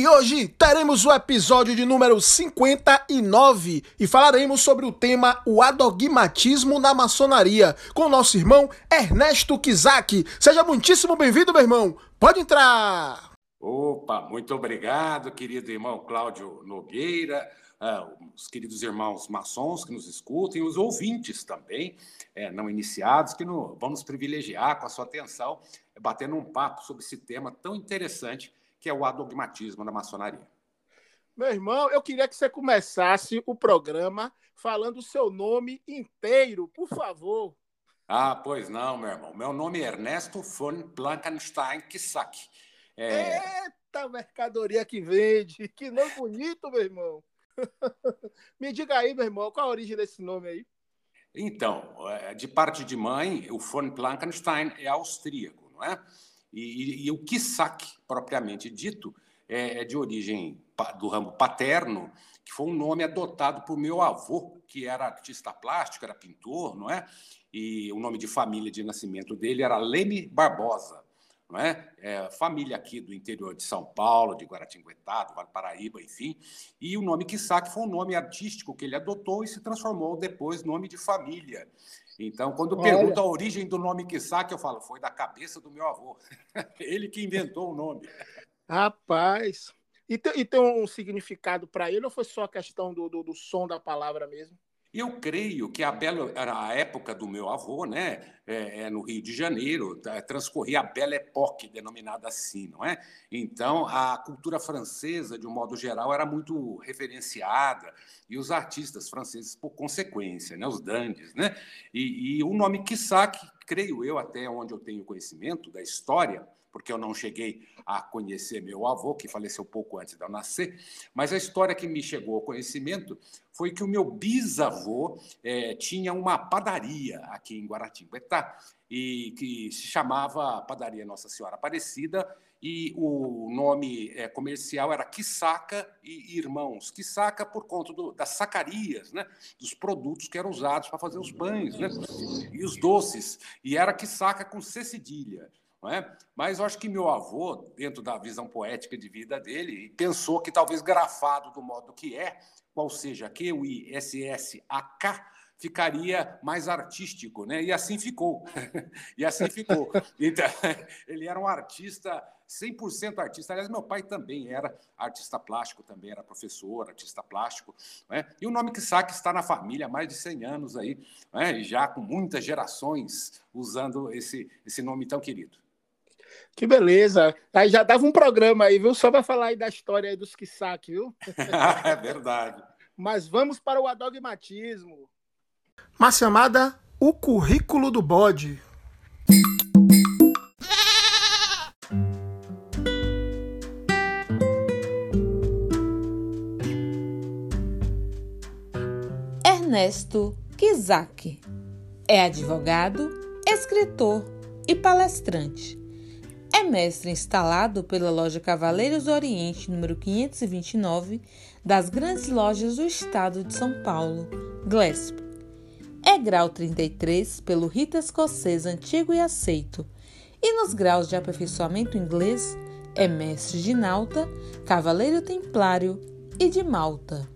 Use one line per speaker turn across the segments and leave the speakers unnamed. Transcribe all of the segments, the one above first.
E hoje teremos o episódio de número 59 e falaremos sobre o tema o adogmatismo na maçonaria com nosso irmão Ernesto Kizak. Seja muitíssimo bem-vindo, meu irmão. Pode entrar.
Opa, muito obrigado, querido irmão Cláudio Nogueira, uh, os queridos irmãos maçons que nos escutem, os ouvintes também, é, não iniciados, que vão nos privilegiar com a sua atenção, batendo um papo sobre esse tema tão interessante que é o adogmatismo na maçonaria.
Meu irmão, eu queria que você começasse o programa falando o seu nome inteiro, por favor.
Ah, pois não, meu irmão. Meu nome é Ernesto von Blankenstein Kissak.
É... Eita mercadoria que vende! Que nome bonito, meu irmão! Me diga aí, meu irmão, qual a origem desse nome aí?
Então, é, de parte de mãe, o von Blankenstein é austríaco, não é? E, e, e o Kissak, propriamente dito, é, é, de origem do ramo paterno, que foi um nome adotado por meu avô, que era artista plástico, era pintor, não é? E o nome de família de nascimento dele era Leme Barbosa, não é? é? família aqui do interior de São Paulo, de Guaratinguetá, do Vale Paraíba, enfim. E o nome Kissak foi um nome artístico que ele adotou e se transformou depois nome de família. Então, quando Olha. pergunta a origem do nome Kissak, eu falo, foi da cabeça do meu avô. ele que inventou o nome.
Rapaz. E tem, e tem um significado para ele ou foi só a questão do, do, do som da palavra mesmo?
Eu creio que a bela era a época do meu avô, né? É, é, no Rio de Janeiro, tá, transcorria a Belle Époque, denominada assim, não é? Então, a cultura francesa, de um modo geral, era muito referenciada e os artistas franceses, por consequência, né? Os dandes, né? E, e o nome Kissak, creio eu, até onde eu tenho conhecimento da história, porque eu não cheguei a conhecer meu avô, que faleceu pouco antes de eu nascer, mas a história que me chegou ao conhecimento foi que o meu bisavô é, tinha uma padaria aqui em Guaratinguetá, e que se chamava Padaria Nossa Senhora Aparecida, e o nome é, comercial era Quisaca e Irmãos. Quisaca por conta do, das sacarias, né? dos produtos que eram usados para fazer os pães né? e os doces. E era Quisaca com C cedilha. Não é? Mas eu acho que meu avô, dentro da visão poética de vida dele, pensou que talvez grafado do modo que é, qual seja Q-U-I-S-S-A-K, ficaria mais artístico, né? E assim ficou. e assim ficou. Então, ele era um artista 100% artista. Aliás, meu pai também era artista plástico, também era professor, artista plástico. Né? E o nome que saque está na família há mais de 100 anos aí, né? já com muitas gerações usando esse, esse nome tão querido.
Que beleza. Aí já dava um programa aí, viu? Só para falar aí da história aí dos Kisaki, viu?
é verdade.
Mas vamos para o adogmatismo. Uma chamada O Currículo do Bode.
Ernesto Kizak é advogado, escritor e palestrante é mestre instalado pela loja Cavaleiros do Oriente, número 529, das grandes lojas do estado de São Paulo, Glesp. É grau 33 pelo rito escocês antigo e aceito, e nos graus de aperfeiçoamento inglês é mestre de Nauta, Cavaleiro Templário e de Malta.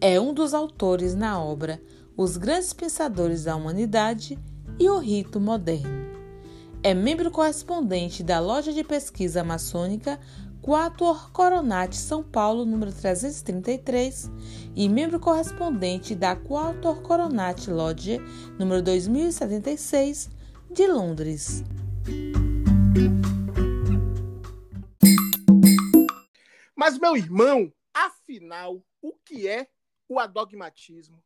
É um dos autores na obra Os Grandes Pensadores da Humanidade e o Rito Moderno. É membro correspondente da Loja de Pesquisa Maçônica Quatuor Coronati São Paulo, número 333, e membro correspondente da Quatuor Coronati Lodge, número 2076, de Londres.
Mas, meu irmão, afinal, o que é o adogmatismo?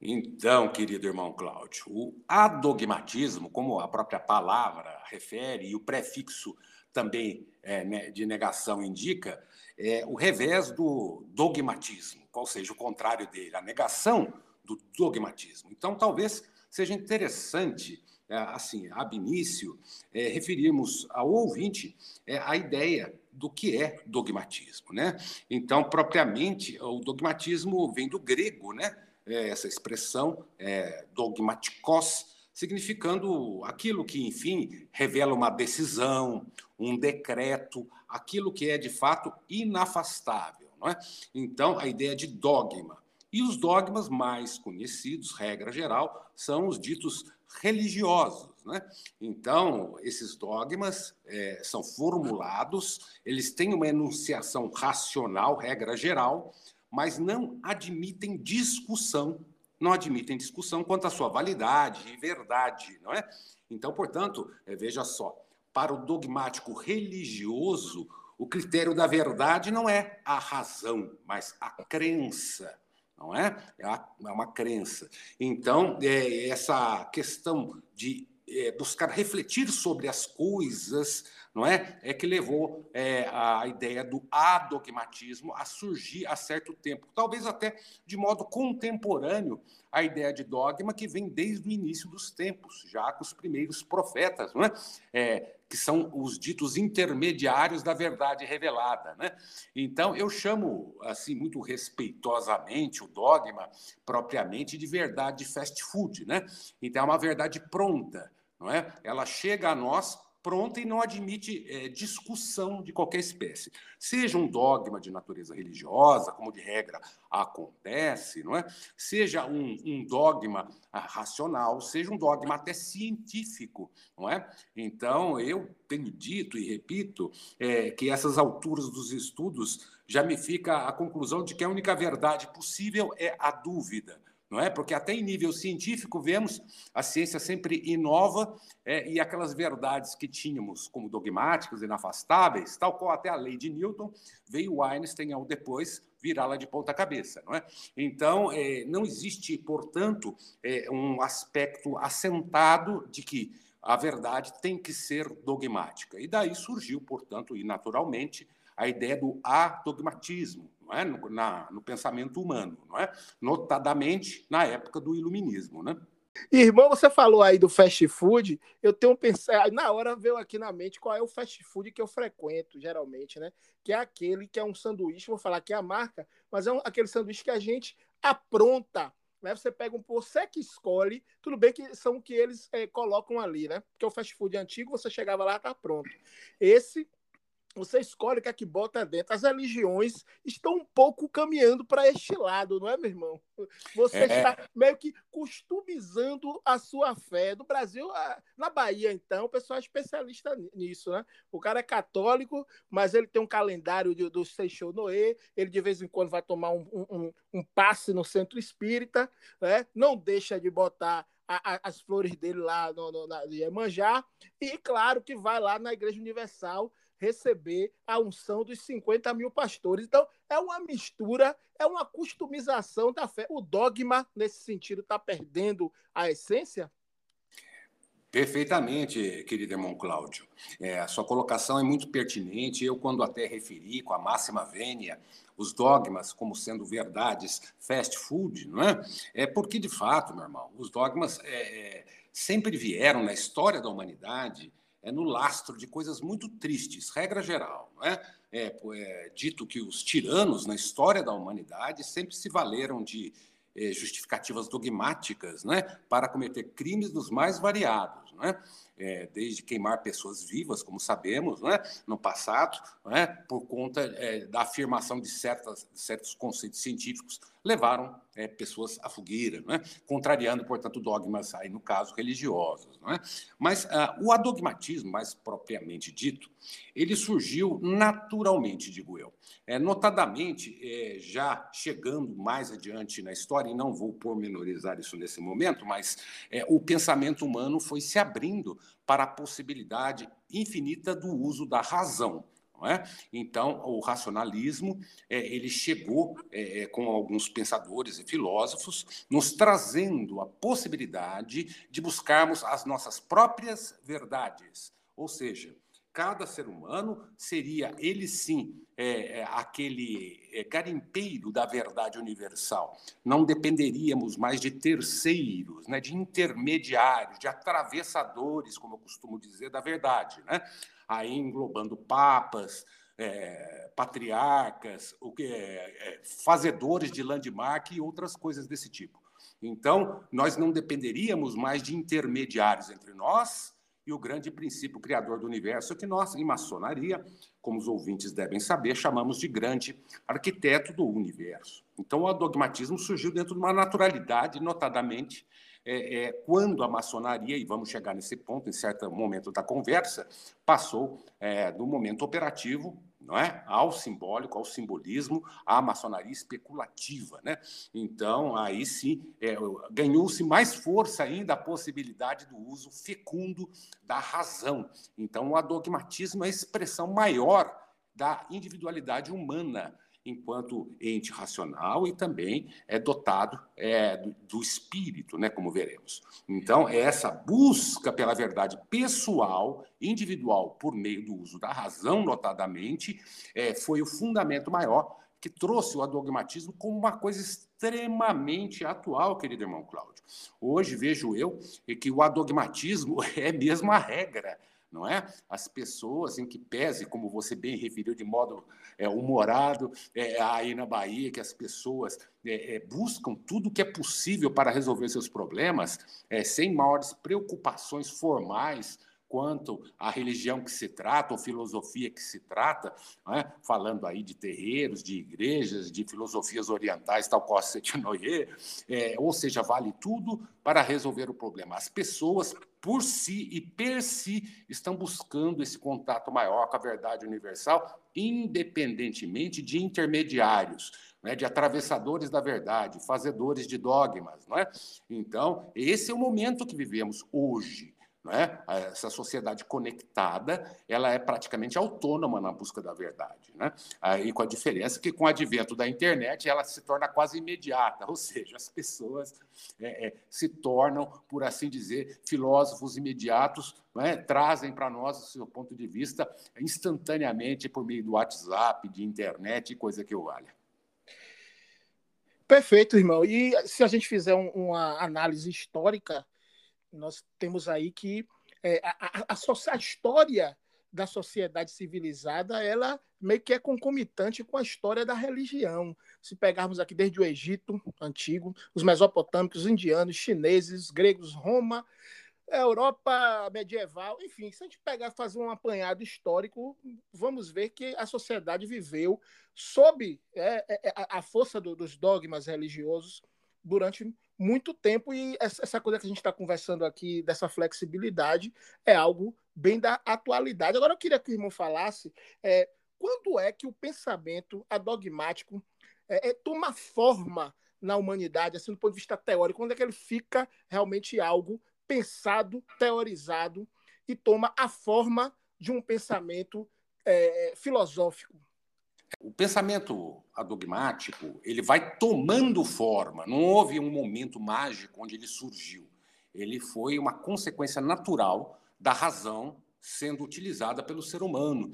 Então, querido irmão Cláudio, o adogmatismo, como a própria palavra refere, e o prefixo também é, né, de negação indica, é o revés do dogmatismo, qual seja o contrário dele, a negação do dogmatismo. Então, talvez seja interessante, é, assim, ab início, é, referirmos ao ouvinte é, a ideia do que é dogmatismo. Né? Então, propriamente, o dogmatismo vem do grego, né? É, essa expressão é, dogmatikos, significando aquilo que, enfim, revela uma decisão, um decreto, aquilo que é de fato inafastável. Não é? Então, a ideia de dogma. E os dogmas mais conhecidos, regra geral, são os ditos religiosos. Né? Então, esses dogmas é, são formulados, eles têm uma enunciação racional, regra geral, mas não admitem discussão, não admitem discussão quanto à sua validade e verdade, não é? Então, portanto, é, veja só, para o dogmático religioso, o critério da verdade não é a razão, mas a crença, não é? É, é uma crença. Então, é, essa questão de é, buscar refletir sobre as coisas, não é? É que levou é, a ideia do adogmatismo a surgir há certo tempo, talvez até de modo contemporâneo a ideia de dogma que vem desde o início dos tempos, já com os primeiros profetas, não é? é que são os ditos intermediários da verdade revelada, né? Então eu chamo assim muito respeitosamente o dogma propriamente de verdade fast food, né? Então é uma verdade pronta, não é? Ela chega a nós pronta e não admite é, discussão de qualquer espécie. Seja um dogma de natureza religiosa, como de regra acontece, não é? seja um, um dogma ah, racional, seja um dogma até científico. Não é? Então, eu tenho dito e repito é, que essas alturas dos estudos já me fica a conclusão de que a única verdade possível é a dúvida não é? Porque até em nível científico vemos a ciência sempre inova é, e aquelas verdades que tínhamos como dogmáticas, inafastáveis, tal qual até a lei de Newton, veio Einstein ao depois virá-la de ponta cabeça, não é? Então é, não existe, portanto, é, um aspecto assentado de que a verdade tem que ser dogmática. E daí surgiu, portanto, e naturalmente, a ideia do adogmatismo, não é? no, na, no pensamento humano, não é? notadamente na época do iluminismo. Né?
Irmão, você falou aí do fast food, eu tenho pensado, na hora veio aqui na mente qual é o fast food que eu frequento, geralmente, né? Que é aquele que é um sanduíche, vou falar que é a marca, mas é um, aquele sanduíche que a gente apronta, né? Você pega um, você que escolhe, tudo bem que são o que eles é, colocam ali, né? Porque o fast food antigo, você chegava lá, tá pronto. Esse você escolhe o que é que bota dentro. As religiões estão um pouco caminhando para este lado, não é, meu irmão? Você é. está meio que customizando a sua fé. No Brasil, na Bahia, então, o pessoal é especialista nisso, né? O cara é católico, mas ele tem um calendário do, do Seixou Noé, ele de vez em quando vai tomar um, um, um passe no centro espírita, né? não deixa de botar as flores dele lá no, no, na Iemanjá, e claro que vai lá na Igreja Universal receber a unção dos 50 mil pastores. Então, é uma mistura, é uma customização da fé. O dogma, nesse sentido, está perdendo a essência?
Perfeitamente, querido irmão Cláudio. É, a sua colocação é muito pertinente. Eu, quando até referi com a máxima vênia os dogmas como sendo verdades fast food, não é? É porque, de fato, meu irmão, os dogmas é, é sempre vieram na história da humanidade é no lastro de coisas muito tristes, regra geral. Não é? É, é dito que os tiranos na história da humanidade sempre se valeram de é, justificativas dogmáticas né, para cometer crimes dos mais variados. Não é? é, desde queimar pessoas vivas, como sabemos, né, no passado, né, por conta é, da afirmação de, certas, certos conceitos científicos, levaram é, pessoas à fogueira, né, contrariando, portanto, dogmas, aí, no caso, religiosos. Né. Mas ah, o adogmatismo, mais propriamente dito, ele surgiu naturalmente, digo eu. É, notadamente, é, já chegando mais adiante na história, e não vou pormenorizar isso nesse momento, mas é, o pensamento humano foi se abrindo para a possibilidade infinita do uso da razão. É? Então, o racionalismo é, ele chegou é, é, com alguns pensadores e filósofos, nos trazendo a possibilidade de buscarmos as nossas próprias verdades, ou seja, Cada ser humano seria, ele sim, é, é, aquele é, garimpeiro da verdade universal. Não dependeríamos mais de terceiros, né, de intermediários, de atravessadores, como eu costumo dizer, da verdade. Né? Aí englobando papas, é, patriarcas, o que, é, é, fazedores de landmark e outras coisas desse tipo. Então, nós não dependeríamos mais de intermediários entre nós e o grande princípio criador do universo, que nós, em maçonaria, como os ouvintes devem saber, chamamos de grande arquiteto do universo. Então, o dogmatismo surgiu dentro de uma naturalidade, notadamente, é, é, quando a maçonaria, e vamos chegar nesse ponto em certo momento da conversa, passou é, do momento operativo não é? ao simbólico, ao simbolismo, à maçonaria especulativa. Né? Então, aí sim, é, ganhou-se mais força ainda a possibilidade do uso fecundo da razão. Então, o adogmatismo é a expressão maior da individualidade humana enquanto ente racional e também é dotado é, do, do, espírito, né, como veremos. Então, é essa busca pela verdade pessoal, individual, por meio do uso da razão, notadamente, é, foi o fundamento maior que trouxe o adogmatismo como uma coisa extremamente atual, querido irmão Cláudio. Hoje vejo eu que o adogmatismo é mesmo a regra não é? As pessoas em que pese, como você bem referiu de modo é, humorado, é, aí na Bahia, que as pessoas é, é buscam tudo que é possível para resolver seus problemas, é, sem maiores preocupações formais, quanto à religião que se trata, ou filosofia que se trata, é? falando aí de terreiros, de igrejas, de filosofias orientais, tal qual Setinoye, é, ou seja, vale tudo para resolver o problema. As pessoas, por si e per si, estão buscando esse contato maior com a verdade universal, independentemente de intermediários. Né, de atravessadores da verdade, fazedores de dogmas. Não é? Então, esse é o momento que vivemos hoje. É? Essa sociedade conectada, ela é praticamente autônoma na busca da verdade, né? Aí com a diferença que com o advento da internet ela se torna quase imediata, ou seja, as pessoas é, é, se tornam, por assim dizer, filósofos imediatos, é? trazem para nós o seu ponto de vista instantaneamente por meio do WhatsApp, de internet e coisa que o valha.
Perfeito, irmão. E se a gente fizer um, uma análise histórica nós temos aí que é, a, a, a, a, história da sociedade civilizada ela meio que é concomitante com a história da religião. Se pegarmos aqui desde o Egito antigo, os mesopotâmicos, os indianos, chineses, gregos, Roma, Europa medieval, enfim, se a gente pegar fazer um apanhado histórico, vamos ver que a sociedade viveu sob é, é, a força do, dos dogmas religiosos durante muito tempo e essa coisa que a gente está conversando aqui, dessa flexibilidade, é algo bem da atualidade. Agora, eu queria que o irmão falasse é, quando é que o pensamento adogmático é, é, toma forma na humanidade, assim, do ponto de vista teórico, quando é que ele fica realmente algo pensado, teorizado e toma a forma de um pensamento é, filosófico?
O pensamento adogmático ele vai tomando forma. Não houve um momento mágico onde ele surgiu. Ele foi uma consequência natural da razão sendo utilizada pelo ser humano.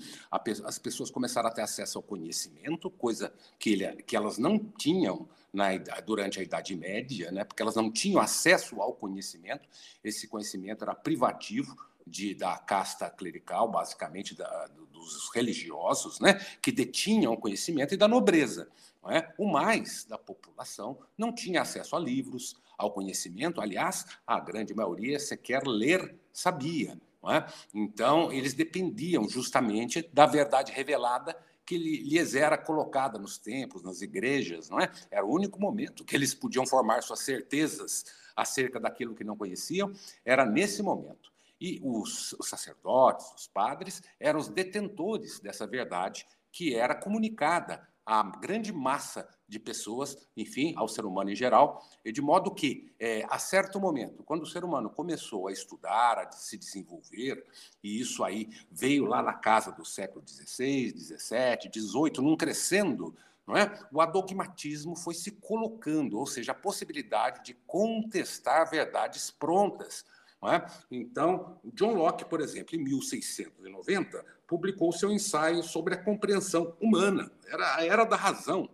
As pessoas começaram a ter acesso ao conhecimento, coisa que, ele, que elas não tinham na, durante a Idade Média, né? porque elas não tinham acesso ao conhecimento. Esse conhecimento era privativo de, da casta clerical, basicamente da, dos religiosos, né, que detinham o conhecimento e da nobreza. É? O mais da população não tinha acesso a livros, ao conhecimento. Aliás, a grande maioria sequer ler sabia. É? Então, eles dependiam justamente da verdade revelada que lhes era colocada nos templos, nas igrejas, não é? Era o único momento que eles podiam formar suas certezas acerca daquilo que não conheciam, era nesse momento. E os, sacerdotes, os padres, eram os detentores dessa verdade que era comunicada à grande massa de pessoas, enfim, ao ser humano em geral, de modo que, é, a certo momento, quando o ser humano começou a estudar, a se desenvolver, e isso aí veio lá na casa do século XVI, XVII, XVIII, num crescendo, não é? o adogmatismo foi se colocando, ou seja, a possibilidade de contestar verdades prontas, É? Então, John Locke, por exemplo, em 1690, publicou seu ensaio sobre a compreensão humana, era a era da razão,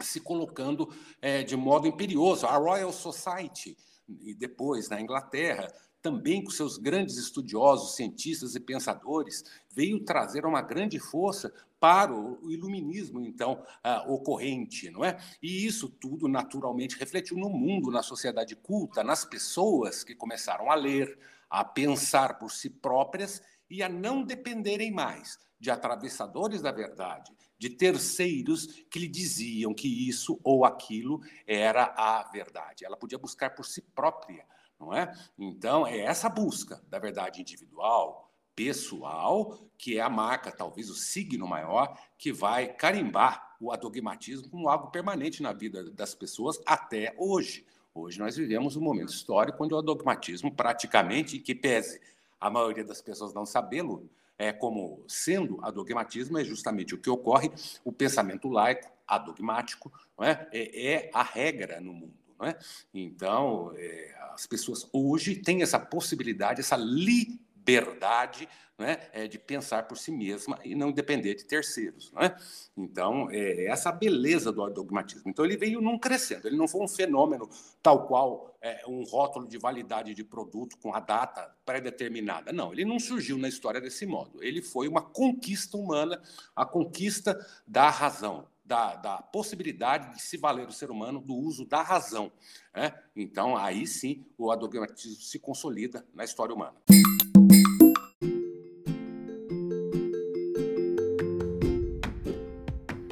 se colocando é, de modo imperioso. A Royal Society, e depois na Inglaterra, também com seus grandes estudiosos, cientistas e pensadores, veio trazer uma grande força para o iluminismo, então, uh, ocorrente, não é? E isso tudo, naturalmente, refletiu no mundo, na sociedade culta, nas pessoas que começaram a ler, a pensar por si próprias e a não dependerem mais de atravessadores da verdade, de terceiros que lhe diziam que isso ou aquilo era a verdade. Ela podia buscar por si própria não é? Então, é essa busca da verdade individual, pessoal, que é a marca, talvez o signo maior, que vai carimbar o adogmatismo como algo permanente na vida das pessoas até hoje. Hoje nós vivemos um momento histórico onde o adogmatismo, praticamente, que pese a maioria das pessoas não sabê-lo, é como sendo adogmatismo, é justamente o que ocorre, o pensamento laico, adogmático, é? é, é a regra no mundo. É? Então, é, as pessoas hoje têm essa possibilidade, essa liberdade né, é, de pensar por si mesma e não depender de terceiros. Né? Então, é essa beleza do dogmatismo. Então, ele veio num crescendo, ele não foi um fenômeno tal qual é, um rótulo de validade de produto com a data pré-determinada. Não, ele não surgiu na história desse modo. Ele foi uma conquista humana, a conquista da razão, da, da, possibilidade de se valer o ser humano do uso da razão. Né? Então, aí sim, o adogmatismo se consolida na história humana.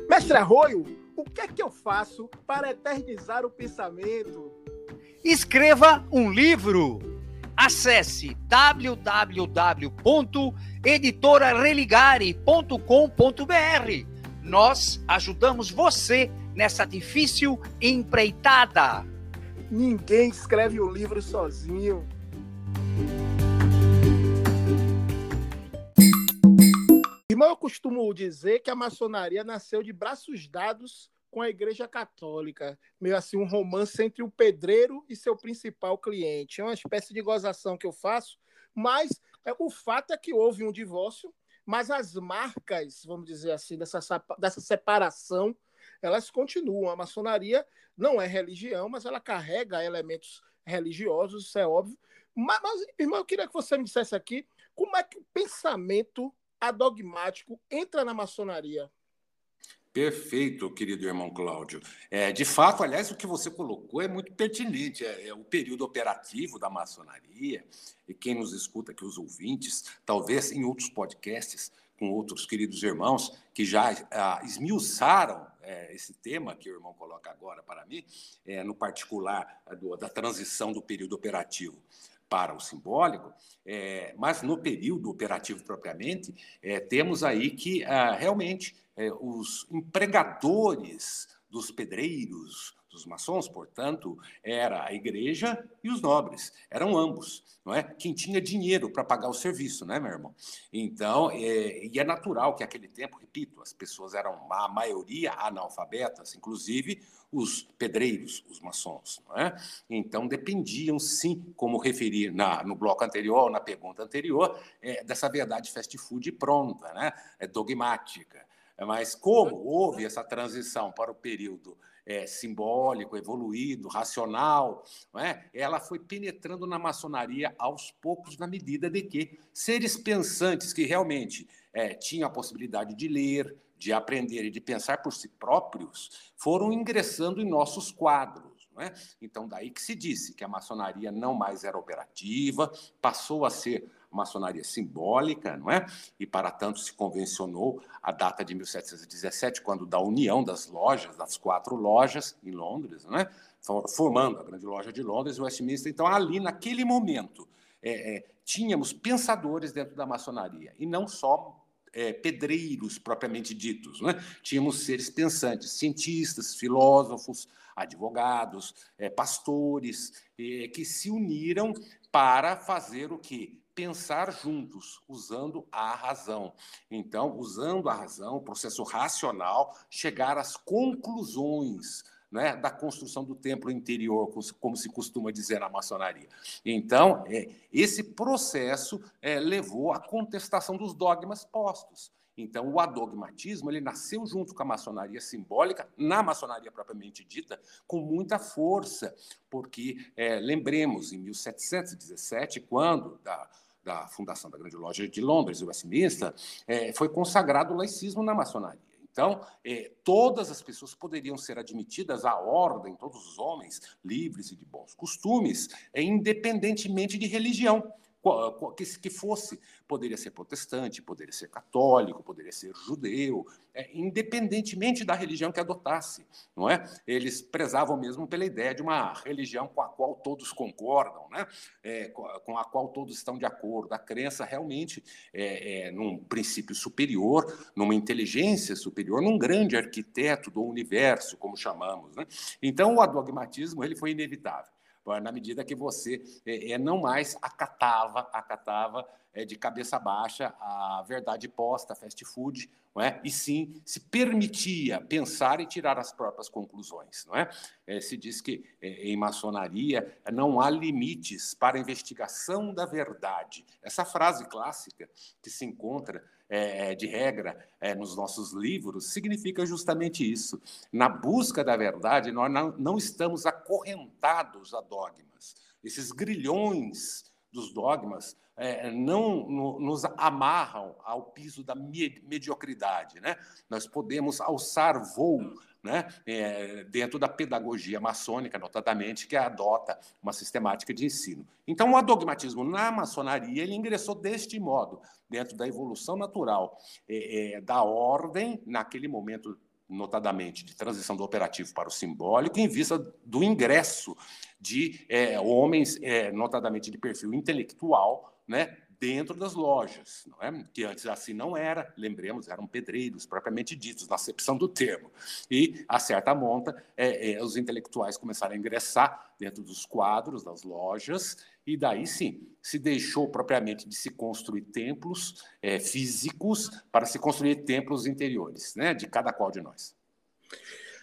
Mestre Arroio, o que é que eu faço para eternizar o pensamento?
Escreva um livro. Acesse www.editorareligare.com.br nós ajudamos você nessa difícil empreitada.
Ninguém escreve um livro sozinho. Irmão, eu costumo dizer que a maçonaria nasceu de braços dados com a Igreja Católica, meio assim um romance entre o pedreiro e seu principal cliente. É uma espécie de gozação que eu faço, mas é, o fato é que houve um divórcio mas as marcas, vamos dizer assim, dessa, dessa separação, elas continuam. A maçonaria não é religião, mas ela carrega elementos religiosos, isso é óbvio. Mas, mas, irmão, eu queria que você me dissesse aqui como é que o pensamento adogmático entra na maçonaria.
Perfeito, querido irmão Cláudio. É, de fato, aliás, o que você colocou é muito pertinente. É, é, o período operativo da maçonaria, e quem nos escuta aqui, os ouvintes, talvez em outros podcasts com outros queridos irmãos que já ah, esmiuçaram é, esse tema que o irmão coloca agora para mim, é, no particular do, da transição do período operativo para o simbólico, é, mas no período operativo propriamente, é, temos aí que ah, realmente é, os empregadores dos pedreiros, dos maçons, portanto, era a igreja e os nobres, eram ambos, não é? Quem tinha dinheiro para pagar o serviço, né, meu irmão? Então, é, e é natural que naquele tempo, repito, as pessoas eram a maioria analfabetas, inclusive os pedreiros, os maçons, não é? Então dependiam, sim, como referi na, no bloco anterior, na pergunta anterior, é, dessa verdade fast food pronta, né? É dogmática. Mas como houve essa transição para o período é, simbólico, evoluído, racional, é? ela foi penetrando na maçonaria aos poucos, na medida de que seres pensantes que realmente é, tinham a possibilidade de ler, de aprender e de pensar por si próprios, foram ingressando em nossos quadros. É? Então, daí que se disse que a maçonaria não mais era operativa, passou a ser maçonaria simbólica, não é? E para tanto se convencionou a data de 1717, quando da união das lojas, das quatro lojas em Londres, não é? Formando a grande loja de Londres e Westminster. Então, ali naquele momento, é, é, tínhamos pensadores dentro da maçonaria e não só é, pedreiros propriamente ditos. Né? Tínhamos seres pensantes, cientistas, filósofos, advogados, é, pastores, é, que se uniram para fazer o que? Pensar juntos, usando a razão. Então, usando a razão, o processo racional, chegar às conclusões né, da construção do templo interior, como se costuma dizer na maçonaria. Então, é, esse processo é, levou à contestação dos dogmas postos. Então, o adogmatismo ele nasceu junto com a maçonaria simbólica, na maçonaria propriamente dita, com muita força, porque, é, lembremos, em 1717, quando da, da fundação da Grande Loja de Londres, Westminster, é, foi consagrado o laicismo na maçonaria. Então, é, todas as pessoas poderiam ser admitidas à ordem, todos os homens livres e de bons costumes, é, independentemente de religião que fosse. Poderia ser protestante, poderia ser católico, poderia ser judeu, é, independentemente da religião que adotasse, não é? Eles prezavam mesmo pela ideia de uma religião com a qual todos concordam, né? É, com a qual todos estão de acordo. A crença realmente é, é, num princípio superior, numa inteligência superior, num grande arquiteto do universo, como chamamos, né? Então, o adogmatismo ele foi inevitável na medida que você é, é, não mais acatava, acatava é, de cabeça baixa a verdade posta, fast food, não é? e sim se permitia pensar e tirar as próprias conclusões. Não é? é se diz que é, em maçonaria não há limites para a investigação da verdade. Essa frase clássica que se encontra é, é, de regra é, nos nossos livros, significa justamente isso. Na busca da verdade, nós não, não estamos acorrentados a dogmas. Esses grilhões dos dogmas é, não no, nos amarram ao piso da mediocridade. Né? Nós podemos alçar voo né, é, dentro da pedagogia maçônica, notadamente, que adota uma sistemática de ensino. Então, o adogmatismo na maçonaria ele ingressou deste modo, dentro da evolução natural é, é, da ordem, naquele momento, notadamente, de transição do operativo para o simbólico, em vista do ingresso de é, homens, é, notadamente de perfil intelectual, né, dentro das lojas, não é? que antes assim não era, lembremos, eram pedreiros, propriamente ditos, na acepção do termo. E, a certa monta, é, é, os intelectuais começaram a ingressar dentro dos quadros das lojas, e daí sim, se deixou propriamente de se construir templos é, físicos para se construir templos interiores, né, de cada qual de nós.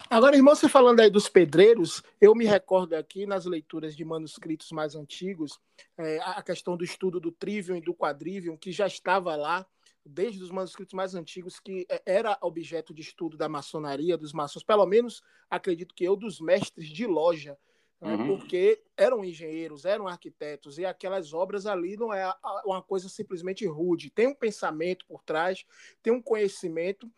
Agora, irmão, você falando aí dos pedreiros, eu me recordo aqui nas leituras de manuscritos mais antigos, é, a questão do estudo do trivium e do quadrivium, que já estava lá desde os manuscritos mais antigos, que é, era objeto de estudo da maçonaria, dos maçons, pelo menos acredito que eu, dos mestres de loja, né, uhum. porque eram engenheiros, eram arquitetos, e aquelas obras ali não é uma coisa simplesmente rude, tem um pensamento por trás, tem um conhecimento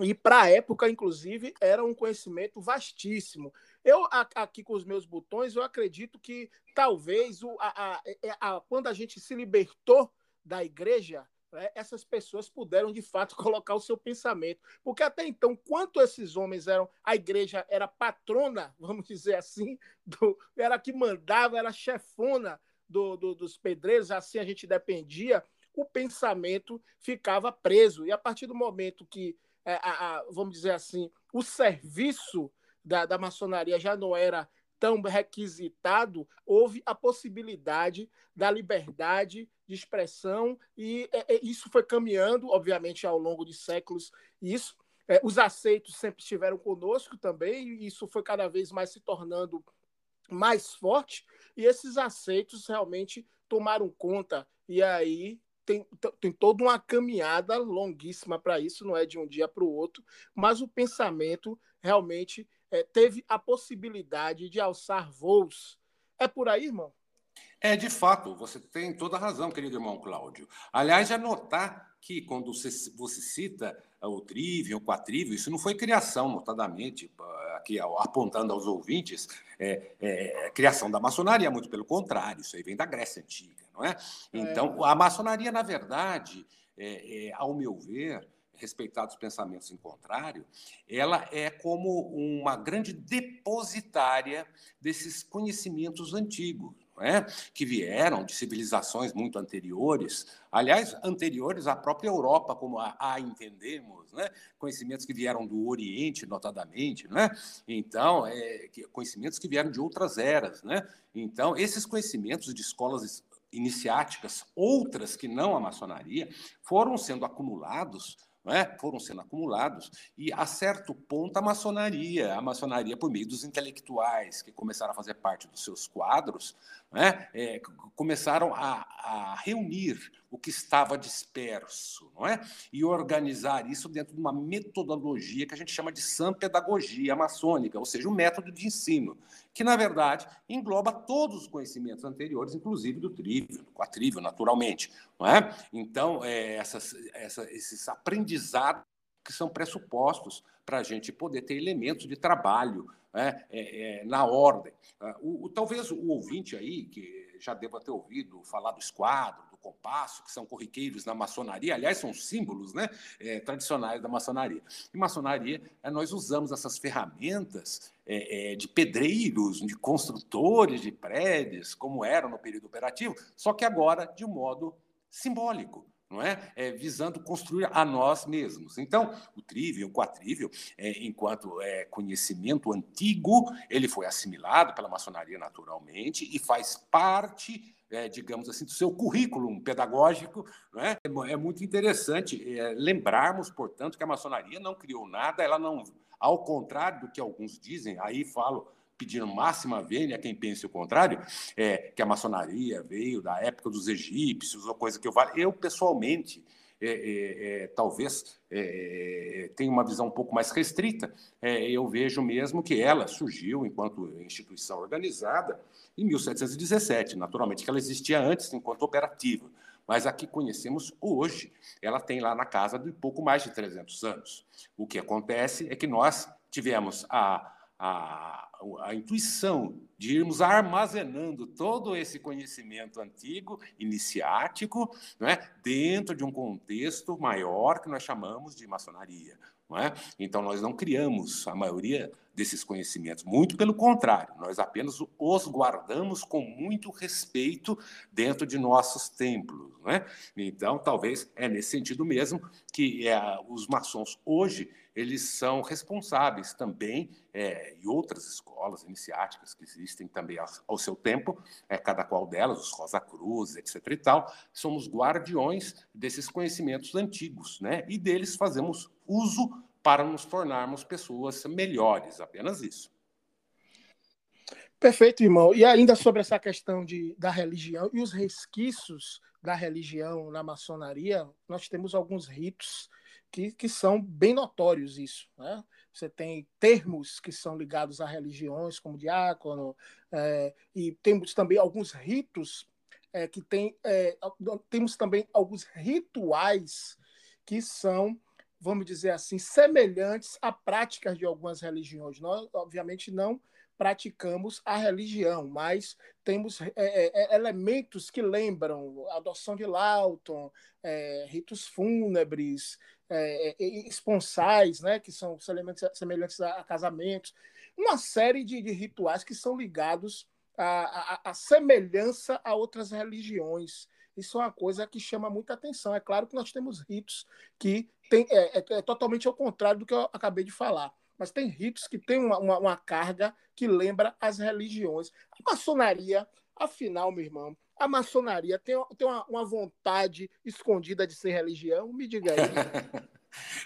e para a época, inclusive, era um conhecimento vastíssimo. Eu, aqui com os meus botões, eu acredito que talvez o, a, a, é, a, quando a gente se libertou da igreja, né, essas pessoas puderam de fato colocar o seu pensamento. Porque até então, quanto esses homens eram, a igreja era patrona, vamos dizer assim, do, era que mandava, era chefona do, do, dos pedreiros, assim a gente dependia, o pensamento ficava preso. E a partir do momento que é, a, a, vamos dizer assim, o serviço da, da maçonaria já não era tão requisitado, houve a possibilidade da liberdade de expressão e é, é, isso foi caminhando, obviamente, ao longo de séculos. Isso, é, os aceitos sempre estiveram conosco também e isso foi cada vez mais se tornando mais forte e esses aceitos realmente tomaram conta e aí tem, tem toda uma caminhada longuíssima para isso, não é de um dia para o outro, mas o pensamento realmente é, teve a possibilidade de alçar voos. É por aí, irmão?
É, de fato, você tem toda a razão, querido irmão Cláudio. Aliás, já notar que quando você, você cita o trivium, o quatrivium, isso não foi criação, notadamente, aqui apontando aos ouvintes, é, é, é criação da maçonaria, muito pelo contrário, isso aí vem da Grécia Antiga não é? é. Então, a maçonaria, na verdade, é, é, ao meu ver, respeitados os pensamentos em contrário, ela é como uma grande depositária desses conhecimentos antigos, é? que vieram de civilizações muito anteriores, aliás, anteriores à própria Europa, como a, a entendemos, né? conhecimentos que vieram do Oriente, notadamente, né? então, é, conhecimentos que vieram de outras eras. Né? Então, esses conhecimentos de escolas iniciáticas, outras que não a maçonaria, foram sendo acumulados é? foram sendo acumulados, e a certo ponto a maçonaria, a maçonaria por meio dos intelectuais que começaram a fazer parte dos seus quadros, é? É, começaram a, a, reunir o que estava disperso não é? e organizar isso dentro de uma metodologia que a gente chama de sã pedagogia maçônica, ou seja, o um método de ensino, que, na verdade, engloba todos os conhecimentos anteriores, inclusive do trívio, do quatrívio, naturalmente. Não é? Então, é, essas, essa, esses aprendizados que são pressupostos para a gente poder ter elementos de trabalho né, é, é, na ordem. Ah, o, o, talvez o ouvinte aí, que já deva ter ouvido falar do esquadro, do compasso, que são corriqueiros na maçonaria, aliás, são símbolos né, é, tradicionais da maçonaria. Em maçonaria, é, nós usamos essas ferramentas é, é, de pedreiros, de construtores de prédios, como eram no período operativo, só que agora de um modo simbólico não é? é? visando construir a nós mesmos. Então, o trívio, o quatrívio, é, enquanto é, conhecimento antigo, ele foi assimilado pela maçonaria naturalmente e faz parte, é, digamos assim, do seu currículo pedagógico. Não é? é muito interessante é, lembrarmos, portanto, que a maçonaria não criou nada, ela não, ao contrário do que alguns dizem, aí falo pedindo máxima vênia a quem pense o contrário, é, que a maçonaria veio da época dos egípcios, ou coisa que eu falo. Eu, pessoalmente, é, é, é talvez é, tenha uma visão um pouco mais restrita. É, eu vejo mesmo que ela surgiu enquanto instituição organizada em 1717. Naturalmente que ela existia antes enquanto operativa, mas a que conhecemos hoje, ela tem lá na casa de pouco mais de 300 anos. O que acontece é que nós tivemos a a, a intuição de irmos armazenando todo esse conhecimento antigo, iniciático, não é? dentro de um contexto maior que nós chamamos de maçonaria. Não é? Então, nós não criamos a maioria desses conhecimentos, muito pelo contrário, nós apenas os guardamos com muito respeito dentro de nossos templos. Não é? Então, talvez é nesse sentido mesmo que é, os maçons hoje eles são responsáveis também, é, e outras escolas iniciáticas que existem também ao, ao seu tempo, é, cada qual delas, os Rosa Cruz, etc. e tal, somos guardiões desses conhecimentos antigos, né? e deles fazemos uso para nos tornarmos pessoas melhores, apenas isso.
Perfeito, irmão. E ainda sobre essa questão de, da religião e os resquícios da religião na maçonaria, nós temos alguns ritos que, que são bem notórios isso. Né? Você tem termos que são ligados a religiões, como diácono, é, e temos também alguns ritos é, que tem, é, temos também alguns rituais que são, vamos dizer assim, semelhantes a práticas de algumas religiões. Nós, obviamente, não praticamos a religião, mas temos é, é, é elementos que lembram a adoção de Lawton, é, ritos fúnebres, é, é esponsais, né, que são semelhantes, semelhantes a, casamentos, uma série de, de rituais que são ligados à, semelhança a outras religiões. Isso é uma coisa que chama muita atenção. É claro que nós temos ritos que tem, é, é, é totalmente ao contrário do que eu acabei de falar mas tem ritos que têm uma, uma, uma, carga que lembra as religiões. A maçonaria, afinal, meu irmão, a maçonaria tem, tem uma, uma vontade escondida de ser religião? Me diga aí.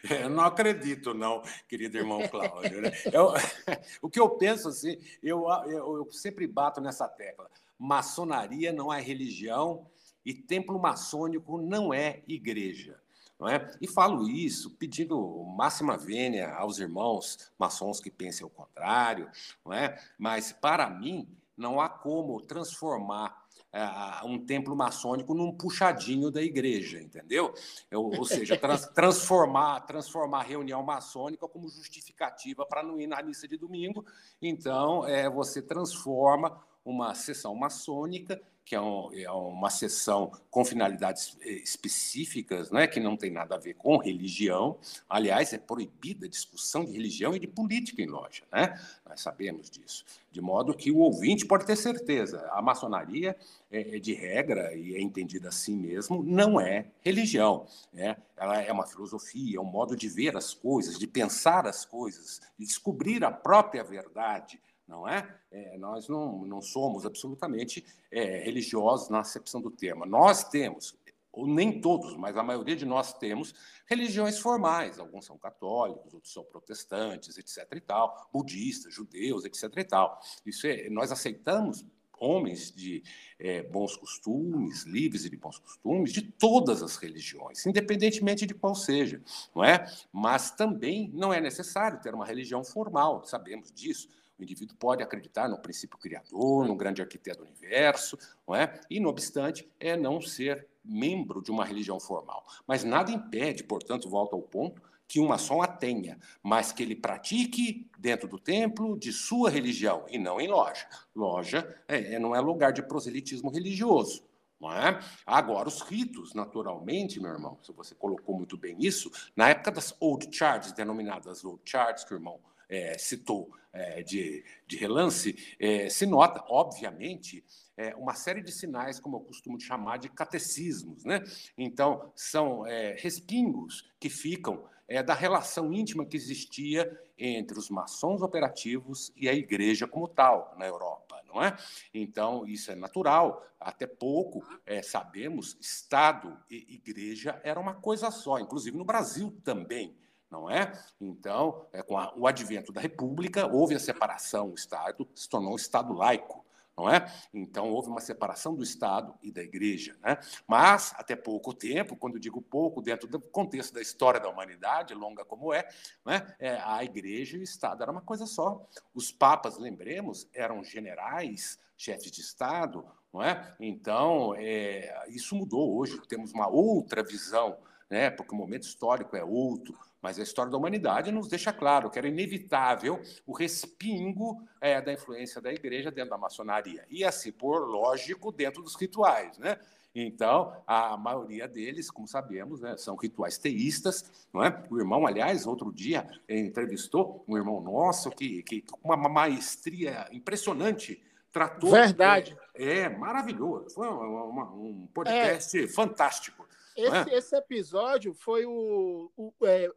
Eu não acredito, não, querido irmão Cláudio. Né? Eu, o que eu penso assim, eu, eu, eu sempre bato nessa tecla. Maçonaria não é religião e templo maçônico não é igreja. Não é? E falo isso pedindo máxima vênia aos irmãos maçons que pensem o contrário, não é? mas para mim não há como transformar é, um templo maçônico num puxadinho da igreja, entendeu? Ou, ou seja, trans, transformar, transformar a reunião maçônica como justificativa para não ir na missa de domingo. Então, é, você transforma uma sessão maçônica que é, um, é, uma sessão com finalidades eh, específicas, né, que não tem nada a ver com religião. Aliás, é proibida a discussão de religião e de política em loja, né? Nós sabemos disso. De modo que o ouvinte pode ter certeza, a maçonaria é, é de regra e é entendida assim mesmo, não é religião. Né? Ela é uma filosofia, é um modo de ver as coisas, de pensar as coisas, de descobrir a própria verdade não é? é? nós não, não somos absolutamente é, religiosos na acepção do termo. Nós temos ou nem todos, mas a maioria de nós temos religiões formais. Alguns são católicos, outros são protestantes, etc. e tal, budistas, judeus, etc. e tal. Isso é, nós aceitamos homens de é, bons costumes, livres de bons costumes, de todas as religiões, independentemente de qual seja, não é? Mas também não é necessário ter uma religião formal, sabemos disso. O indivíduo pode acreditar no princípio criador, no grande arquiteto do universo, não é? E, não obstante, é não ser membro de uma religião formal. Mas nada impede, portanto, volta ao ponto, que um maçom a tenha, mas que ele pratique dentro do templo de sua religião e não em loja. Loja é, é não é lugar de proselitismo religioso. Não é? Agora, os ritos, naturalmente, meu irmão, se você colocou muito bem isso, na época das old charts, denominadas old charts, que o irmão é, citou é, de, de relance, é, se nota, obviamente, é, uma série de sinais, como eu costumo chamar, de catecismos. Né? Então, são é, respingos que ficam é, da relação íntima que existia entre os maçons operativos e a igreja como tal na Europa, não é? Então, isso é natural. Até pouco, é, sabemos, Estado e igreja era uma coisa só, inclusive no Brasil também não é? Então, é, com a, o advento da República, houve a separação, o Estado se tornou Estado laico, não é? Então, houve uma separação do Estado e da Igreja, né? Mas, até pouco tempo, quando digo pouco, dentro do contexto da história da humanidade, longa como é, né? é a Igreja e o Estado era uma coisa só. Os papas, lembremos, eram generais, chefes de Estado, não é? Então, é, isso mudou hoje, temos uma outra visão, né? porque o momento histórico é outro, mas a história da humanidade nos deixa claro que era inevitável o respingo é, da influência da igreja dentro da maçonaria. E assim, por lógico, dentro dos rituais. Né? Então, a maioria deles, como sabemos, né, são rituais teístas. Não é? O irmão, aliás, outro dia entrevistou um irmão nosso que, que com uma maestria impressionante tratou.
Verdade.
É, é maravilhoso. Foi uma, uma, um podcast é. fantástico.
Esse, esse episódio foi o, o, é,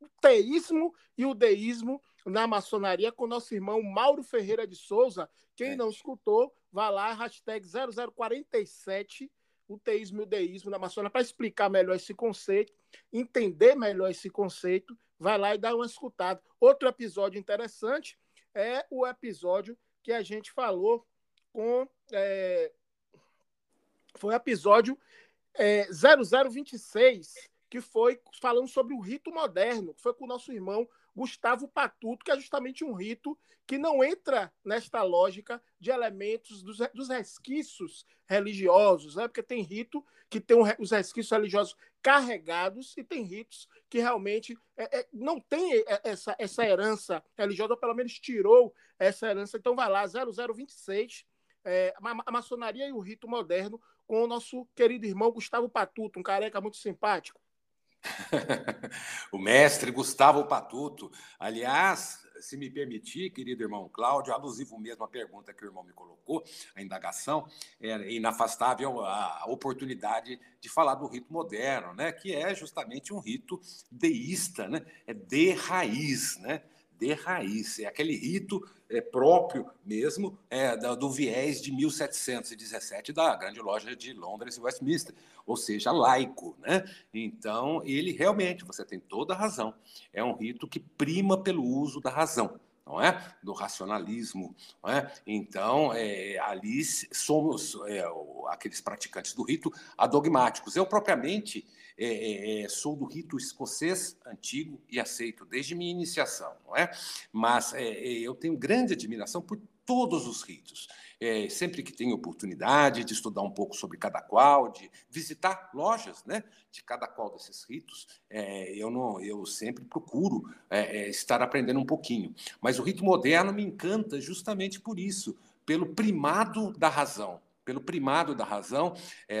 o teísmo e o deísmo na maçonaria com nosso irmão Mauro Ferreira de Souza. Quem é. não escutou, vá lá, hashtag 0047, o teísmo e o deísmo na maçonaria, para explicar melhor esse conceito, entender melhor esse conceito, vai lá e dá uma escutada. Outro episódio interessante é o episódio que a gente falou com. É, foi o episódio é, 0026, que foi falando sobre o rito moderno, que foi com o nosso irmão Gustavo Patuto, que é justamente um rito que não entra nesta lógica de elementos dos, dos resquícios religiosos, né? porque tem rito que tem os resquícios religiosos carregados e tem ritos que realmente é, é, não tem essa, essa herança religiosa, ou pelo menos tirou essa herança. Então vai lá, 0026, é, a maçonaria e o rito moderno com o nosso querido irmão Gustavo Patuto, um careca muito simpático.
o mestre Gustavo Patuto. Aliás, se me permitir, querido irmão Cláudio, alusivo mesmo à pergunta que o irmão me colocou, a indagação, é inafastável a oportunidade de falar do rito moderno, né, que é justamente um rito deísta, né, é de raiz, né, de raiz. É aquele rito é, próprio mesmo é, do, do viés de 1717 da grande loja de Londres e Westminster, ou seja, laico. Né? Então, ele realmente, você tem toda a razão, é um rito que prima pelo uso da razão. Não é? Do racionalismo. Não é? Então, é, ali somos é, aqueles praticantes do rito adogmáticos. Eu, propriamente, é, é, é, sou do rito escocês antigo e aceito desde minha iniciação, não é? Mas é, eu tenho grande admiração por todos os ritos. É, sempre que tenho oportunidade de estudar um pouco sobre cada qual, de visitar lojas, né, de cada qual desses ritos, é, eu não, eu sempre procuro é, estar aprendendo um pouquinho. Mas o rito moderno me encanta justamente por isso, pelo primado da razão, pelo primado da razão,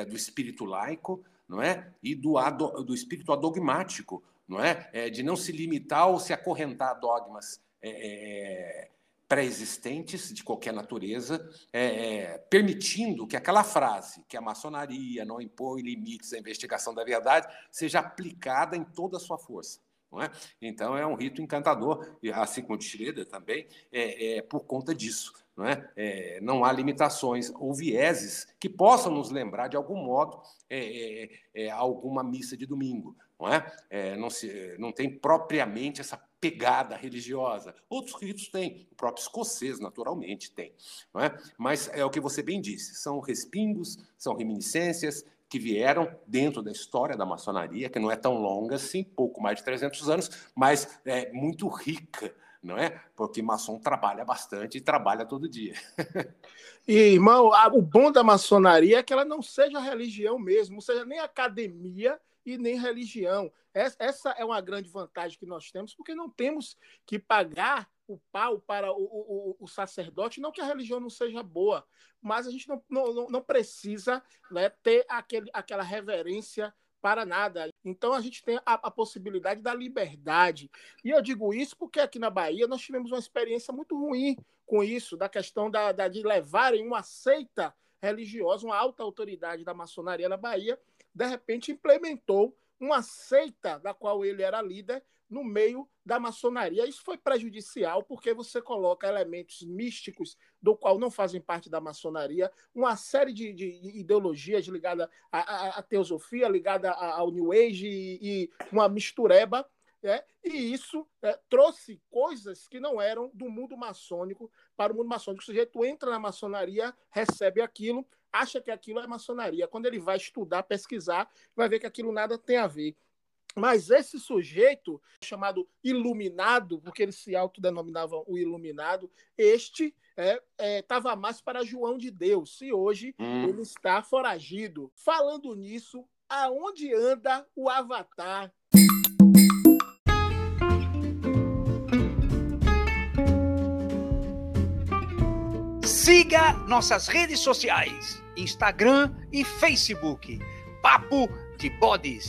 do espírito laico, não é? E do, ado, do espírito adogmático, não é? é? De não se limitar ou se acorrentar a dogmas é, é, pré-existentes de qualquer natureza, é, é, permitindo que aquela frase, que a maçonaria não impõe limites à investigação da verdade, seja aplicada em toda a sua força. Não é? Então é um rito encantador, assim como o de Schroeder também, é, é por conta disso. Não, é? é? não há limitações ou vieses que possam nos lembrar, de algum modo, é, é, é alguma missa de domingo. Não, é? é? não, se, não tem propriamente essa pegada religiosa. Outros ritos têm, o próprio escocês, naturalmente, tem. Não é? Mas é o que você bem disse: são respingos, são reminiscências que vieram dentro da história da maçonaria, que não é tão longa assim, pouco mais de 300 anos, mas é muito rica não é? Porque maçom trabalha bastante e trabalha todo dia.
e, irmão, o bom da maçonaria é que ela não seja religião mesmo, não seja nem academia e nem religião. Essa é uma grande vantagem que nós temos, porque não temos que pagar o pau para o, o, o sacerdote, não que a religião não seja boa, mas a gente não, não, não precisa né, ter aquele, aquela reverência para nada. Então a gente tem a, a, possibilidade da liberdade. E eu digo isso porque aqui na Bahia nós tivemos uma experiência muito ruim com isso, da questão da, da de levarem uma seita religiosa, uma alta autoridade da maçonaria na Bahia, de repente implementou uma seita da qual ele era líder no meio da maçonaria. Isso foi prejudicial porque você coloca elementos místicos do qual não fazem parte da maçonaria, uma série de, de ideologias ligadas à, à, teosofia, ligada ao New Age e, e uma mistureba. É, e isso é, trouxe coisas que não eram do mundo maçônico para o mundo maçônico. O sujeito entra na maçonaria, recebe aquilo, acha que aquilo é maçonaria. Quando ele vai estudar, pesquisar, vai ver que aquilo nada tem a ver. Mas esse sujeito, chamado iluminado, porque eles se autodenominavam o iluminado, este estava é, é, mais para João de Deus, e hoje hum. ele está foragido. Falando nisso, aonde anda o Avatar?
Siga nossas redes sociais, Instagram e Facebook. Papo de Bodes.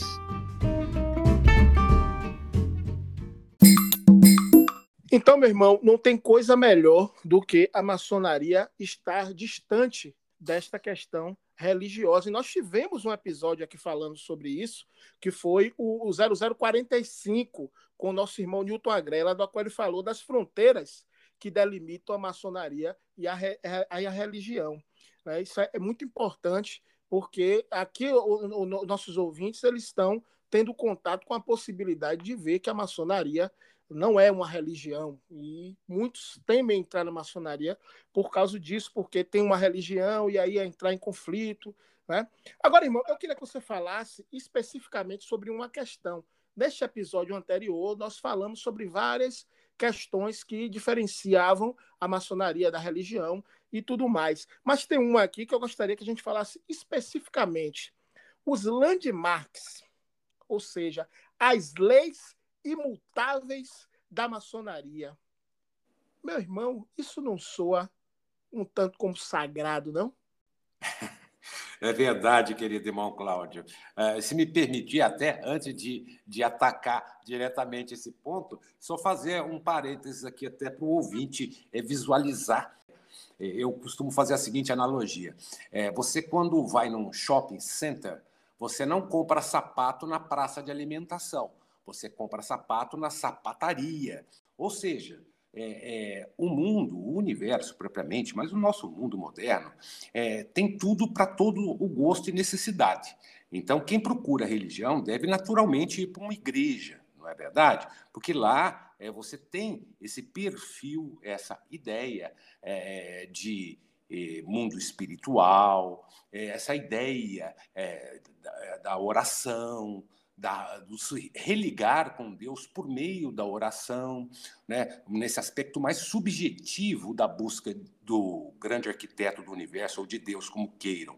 Então, meu irmão, não tem coisa melhor do que a maçonaria estar distante desta questão religiosa. E nós tivemos um episódio aqui falando sobre isso, que foi o 0045, com o nosso irmão Newton Agrela, do qual ele falou das fronteiras que delimitam a maçonaria e a, a, a religião. Né? Isso é, é, muito importante, porque aqui o, o, nossos ouvintes eles estão tendo contato com a possibilidade de ver que a maçonaria não é uma religião e muitos temem entrar na maçonaria por causa disso, porque tem uma religião e aí é entrar em conflito. Né? Agora, irmão, eu queria que você falasse especificamente sobre uma questão. Neste episódio anterior, nós falamos sobre várias questões que diferenciavam a maçonaria da religião e tudo mais. Mas tem uma aqui que eu gostaria que a gente falasse especificamente. Os landmarks, ou seja, as leis imutáveis da maçonaria. Meu irmão, isso não soa um tanto como sagrado, não?
É verdade, querido irmão Cláudio. Uh, se me permitir, até antes de, de atacar diretamente esse ponto, só fazer um parênteses aqui, até para o ouvinte é, visualizar. Eu costumo fazer a seguinte analogia: é, você, quando vai num shopping center, você não compra sapato na praça de alimentação você compra sapato na sapataria. Ou seja, é, é, o mundo, o universo propriamente, mas o nosso mundo moderno, é, tem tudo para todo o gosto e necessidade. Então, quem procura religião deve naturalmente ir para uma igreja, não é verdade? Porque lá é, você tem esse perfil, essa ideia é, de é, mundo espiritual, é, essa ideia da, da oração, da, do se religar com Deus por meio da oração, né? nesse aspecto mais subjetivo da busca do grande arquiteto do universo, ou de Deus, como queiram.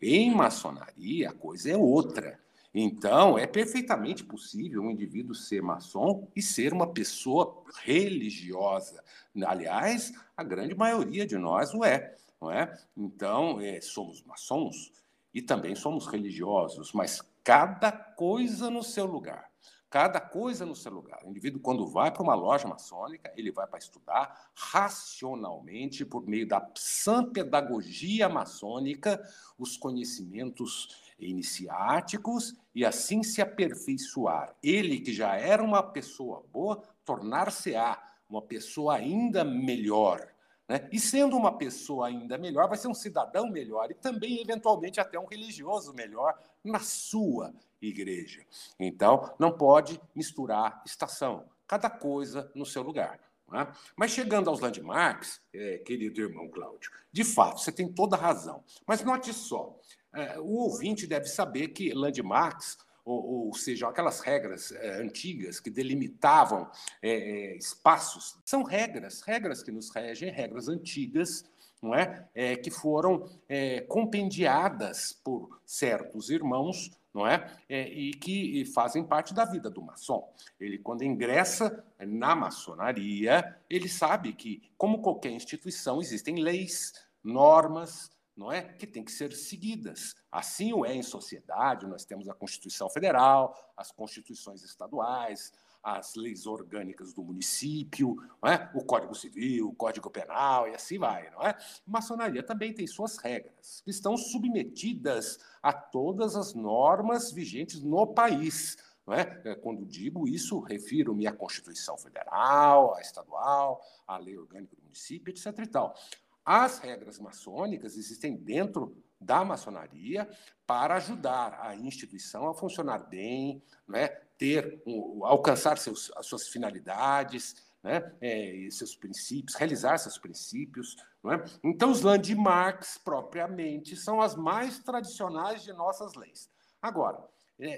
Em maçonaria, a coisa é outra. Então, é perfeitamente possível um indivíduo ser maçom e ser uma pessoa religiosa. Aliás, a grande maioria de nós o é. Não é? Então, é, somos maçons e também somos religiosos, mas cada coisa no seu lugar. Cada coisa no seu lugar. O indivíduo, quando vai para uma loja maçônica, ele vai para estudar racionalmente, por meio da sã pedagogia maçônica, os conhecimentos iniciáticos e assim se aperfeiçoar. Ele, que já era uma pessoa boa, tornar-se-á uma pessoa ainda melhor. Né? E sendo uma pessoa ainda melhor, vai ser um cidadão melhor e também, eventualmente, até um religioso melhor na sua igreja. Então, não pode misturar estação, cada coisa no seu lugar. Né? Mas chegando aos landmarks, é, querido irmão Cláudio, de fato, você tem toda a razão. Mas note só, é, o ouvinte deve saber que landmarks ou, ou seja, aquelas regras é, antigas que delimitavam é, espaços, são regras, regras que nos regem, regras antigas, não é? é que foram compendiadas por certos irmãos não é? é? e que fazem parte da vida do maçom. Ele, quando ingressa na maçonaria, ele sabe que, como qualquer instituição, existem leis, normas, não é, que têm que ser seguidas. Assim o é em sociedade. Nós temos a Constituição Federal, as constituições estaduais, as leis orgânicas do município, é? o Código Civil, o Código Penal e assim vai. Não é? Maçonaria também tem suas regras, que estão submetidas a todas as normas vigentes no país. É? é quando digo isso, refiro-me à Constituição Federal, à estadual, à lei orgânica do município, etc. E tal. As regras maçônicas existem dentro da maçonaria para ajudar a instituição a funcionar bem, né, ter, um, alcançar seus, as suas finalidades, né, é, seus princípios, realizar seus princípios. É? Então, os landmarks, propriamente, são as mais tradicionais de nossas leis. Agora,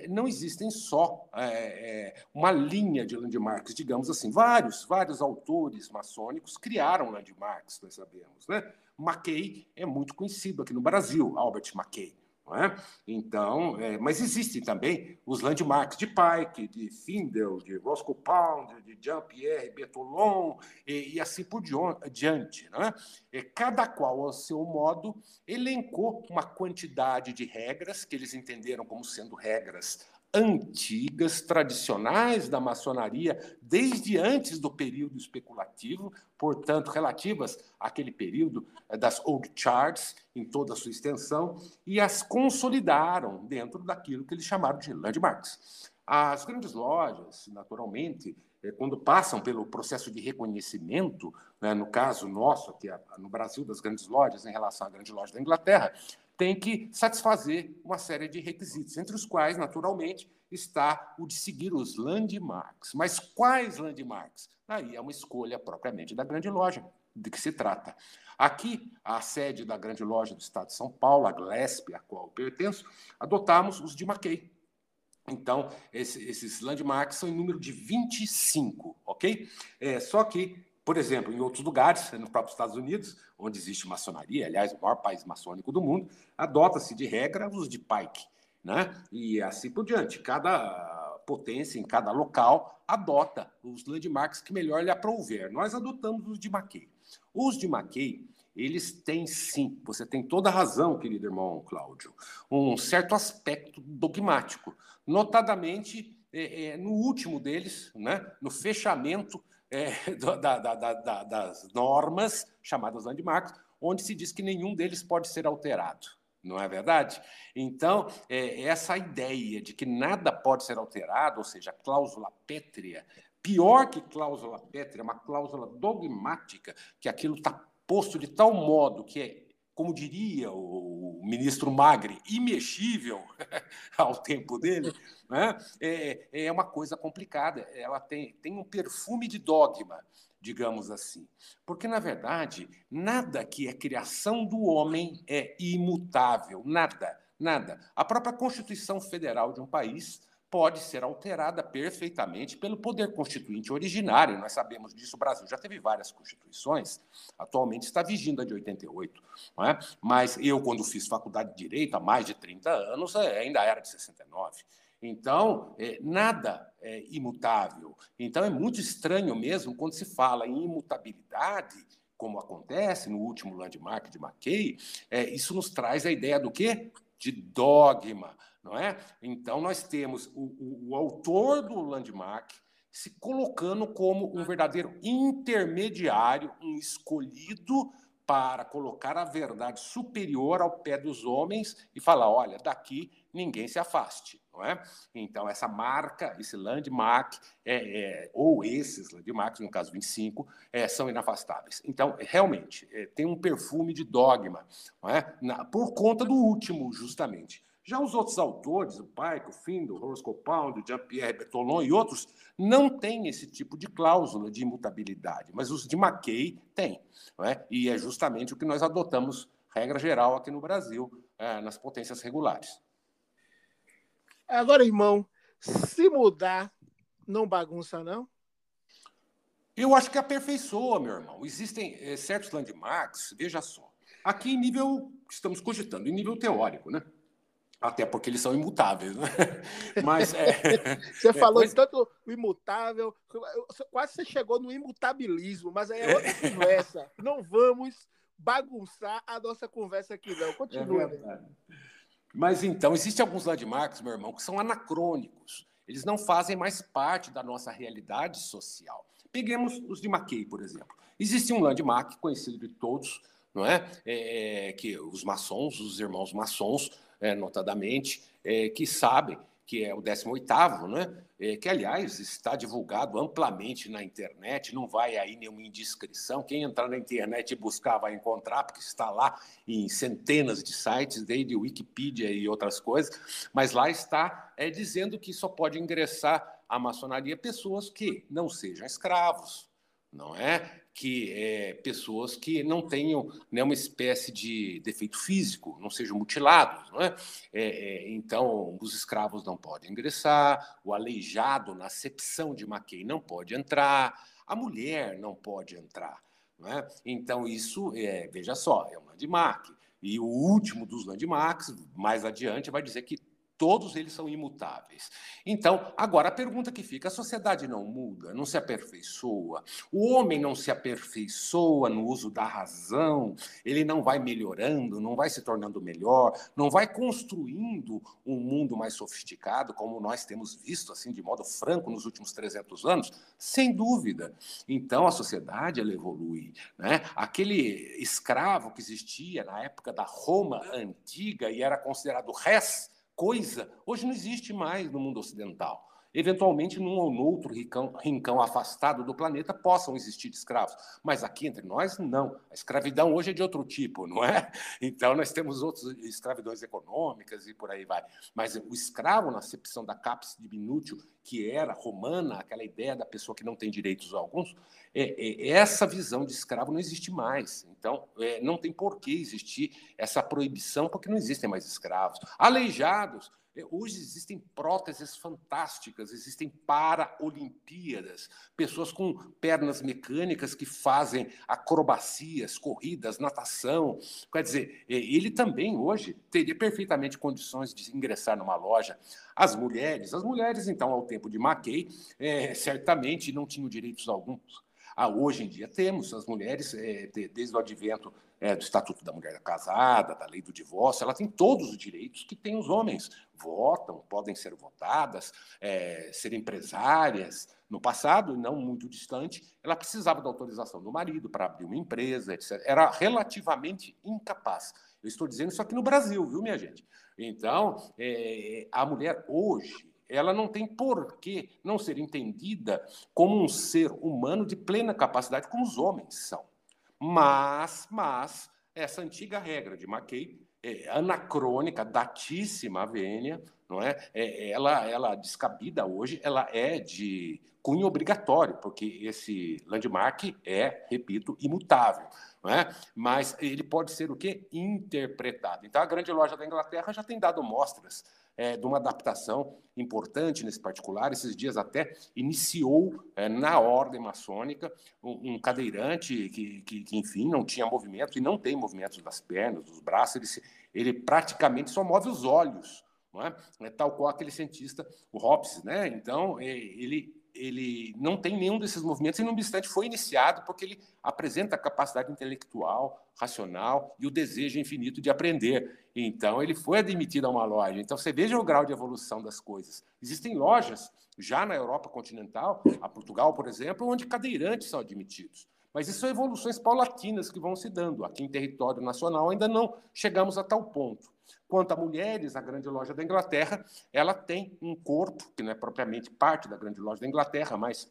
não existem só é, é, uma linha de landmarks, digamos assim. Vários, vários autores maçônicos criaram landmarks, nós sabemos. Né? Mackay é muito conhecido aqui no Brasil, Albert Mackay. É? Então, é, mas existem também os landmarks de Pike, de Findel, de Roscoe Pound, de Jean-Pierre Betolon e, e, assim por diante. Né? E cada qual, ao seu modo, elencou uma quantidade de regras que eles entenderam como sendo regras antigas, tradicionais da maçonaria, desde antes do período especulativo, portanto, relativas àquele período eh, das old charts, em toda a sua extensão, e as consolidaram dentro daquilo que eles chamaram de landmarks. As grandes lojas, naturalmente, eh, quando passam pelo processo de reconhecimento, né, no caso nosso, aqui no Brasil, das grandes lojas, em relação à grande loja da Inglaterra, tem que satisfazer uma série de requisitos, entre os quais, naturalmente, está o de seguir os landmarks. Mas quais landmarks? Aí é uma escolha propriamente da grande loja, de que se trata. Aqui, a sede da grande loja do Estado de São Paulo, a Glesp, a qual eu pertenço, adotamos os de Mackay. Então, esse, esses landmarks são em número de 25, ok? É, só que por exemplo, em outros lugares, nos próprios Estados Unidos, onde existe maçonaria, aliás, o maior país maçônico do mundo, adota-se de regra os de Pike, né? E assim por diante. Cada potência, em cada local, adota os landmarks que melhor lhe aprouver. Nós adotamos os de Mackay. Os de Mackay, eles têm sim, você tem toda a razão, querido irmão Cláudio, um certo aspecto dogmático, notadamente é, é, no último deles, né, no fechamento é, da, da, da, das normas, chamadas landmarks, onde se diz que nenhum deles pode ser alterado. Não é verdade? Então, é, essa ideia de que nada pode ser alterado, ou seja, cláusula pétrea, pior que cláusula pétrea, uma cláusula dogmática, que aquilo está posto de tal modo que é como diria o ministro Magri, imexível ao tempo dele, né? é, é uma coisa complicada. Ela tem, tem um perfume de dogma, digamos assim. Porque, na verdade, nada que é criação do homem é imutável, nada, nada. A própria Constituição Federal de um país pode ser alterada perfeitamente pelo poder constituinte originário. Nós sabemos disso, o Brasil já teve várias constituições, atualmente está vigindo a de 88. Não é? Mas eu, quando fiz faculdade de Direito há mais de 30 anos, é, ainda era de 69. Então, é, nada é imutável. Então, é muito estranho mesmo quando se fala em imutabilidade, como acontece no último landmark de Mackay, é, isso nos traz a ideia do quê? de dogma, não é? Então nós temos o, o, o autor do landmark se colocando como um verdadeiro intermediário, um escolhido para colocar a verdade superior ao pé dos homens e falar: olha, daqui ninguém se afaste. Não é? Então, essa marca, esse landmark, é, é, ou esses landmarks, no caso 25, é, são inafastáveis. Então, realmente, é, tem um perfume de dogma, não é? Na, por conta do último, justamente. Já os outros autores, o Pike, o Findo, o Pound, o Jean-Pierre Bertolon e outros, não têm esse tipo de cláusula de imutabilidade, mas os de Mackay têm. É? E é justamente o que nós adotamos, regra geral, aqui no Brasil, é, nas potências regulares.
Agora, irmão, se mudar, não bagunça, não?
Eu acho que aperfeiçoa, meu irmão. Existem é, certos landmarks, veja só. Aqui em nível, estamos cogitando, em nível teórico, né? Até porque eles são imutáveis, né? Mas é,
Você é, falou pois... tanto o imutável, quase você chegou no imutabilismo, mas aí é outra conversa. Não vamos bagunçar a nossa conversa aqui, não. Continua. É
mas então, existem alguns landmarks, meu irmão, que são anacrônicos. Eles não fazem mais parte da nossa realidade social. Peguemos os de Mackay, por exemplo. Existe um landmark conhecido de todos, não é? é que os maçons, os irmãos maçons, é, notadamente, é, que sabem que é o 18º, né? É, que, aliás, está divulgado amplamente na internet, não vai aí nenhuma indiscrição. Quem entrar na internet e buscar vai encontrar, porque está lá em centenas de sites, desde Wikipedia e outras coisas, mas lá está é, dizendo que só pode ingressar à maçonaria pessoas que não sejam escravos, não é? Que é, pessoas que não tenham nenhuma espécie de defeito físico, não sejam mutilados. Não é? É, é, então, os escravos não podem ingressar, o aleijado, na acepção de Mackay, não pode entrar, a mulher não pode entrar. Não é? Então, isso, é, veja só, é um landmark. E o último dos landmarks, mais adiante, vai dizer que Todos eles são imutáveis. Então, agora a pergunta que fica: a sociedade não muda, não se aperfeiçoa, o homem não se aperfeiçoa no uso da razão, ele não vai melhorando, não vai se tornando melhor, não vai construindo um mundo mais sofisticado, como nós temos visto, assim, de modo franco, nos últimos 300 anos? Sem dúvida. Então, a sociedade ela evolui. Né? Aquele escravo que existia na época da Roma antiga e era considerado res coisa hoje não existe mais no mundo ocidental. Eventualmente, num ou outro rincão, rincão, afastado do planeta, possam existir escravos. Mas aqui entre nós, não. A escravidão hoje é de outro tipo, não é? Então, nós temos outras escravidões econômicas e por aí vai. Mas o escravo, na acepção da capes diminútil, que era romana, aquela ideia da pessoa que não tem direitos alguns, é, é, essa visão de escravo não existe mais. Então, é, não tem por que existir essa proibição, porque não existem mais escravos. Aleijados hoje existem próteses fantásticas, existem para-olimpíadas, pessoas com pernas mecânicas que fazem acrobacias, corridas, natação. Quer dizer, é, ele também hoje teria perfeitamente condições de ingressar numa loja. As mulheres, as mulheres, então, ao tempo de Mackay, é, certamente não tinham direitos alguns. Ah, hoje em dia temos as mulheres, é, desde o advento é, do Estatuto da Mulher Casada, da lei do divórcio, ela tem todos os direitos que têm os homens. Votam, podem ser votadas, é, ser empresárias. No passado, não muito distante, ela precisava da autorização do marido para abrir uma empresa, etc. Era relativamente incapaz. Eu estou dizendo isso aqui no Brasil, viu, minha gente? Então, a mulher hoje, ela não tem por que não ser entendida como um ser humano de plena capacidade, como os homens são. Mas, mas essa antiga regra de Mackay, é anacrônica, datíssima a vênia, não é? é? ela, ela descabida hoje, ela é de cunho obrigatório, porque esse landmark é, repito, imutável. Não é? Mas ele pode ser o quê? Interpretado. Então, a grande loja da Inglaterra já tem dado mostras é, de uma adaptação importante nesse particular. Esses dias até iniciou é, na ordem maçônica um, um cadeirante que, que, que, enfim, não tinha movimento e não tem movimentos das pernas, dos braços, ele, ele praticamente só move os olhos, não é? é tal qual aquele cientista, o Hobbes, né? Então, é, ele ele não tem nenhum desses movimentos, e, não obstante, foi iniciado porque ele apresenta a capacidade intelectual, racional e o desejo infinito de aprender. Então, ele foi admitido a uma loja. Então, você veja o grau de evolução das coisas. Existem lojas já na Europa continental, a Portugal, por exemplo, onde cadeirantes são admitidos. Mas isso são evoluções paulatinas que vão se dando. Aqui em território nacional ainda não chegamos a tal ponto. Quanto a mulheres, a grande loja da Inglaterra, ela tem um corpo, que não é propriamente parte da grande loja da Inglaterra, mas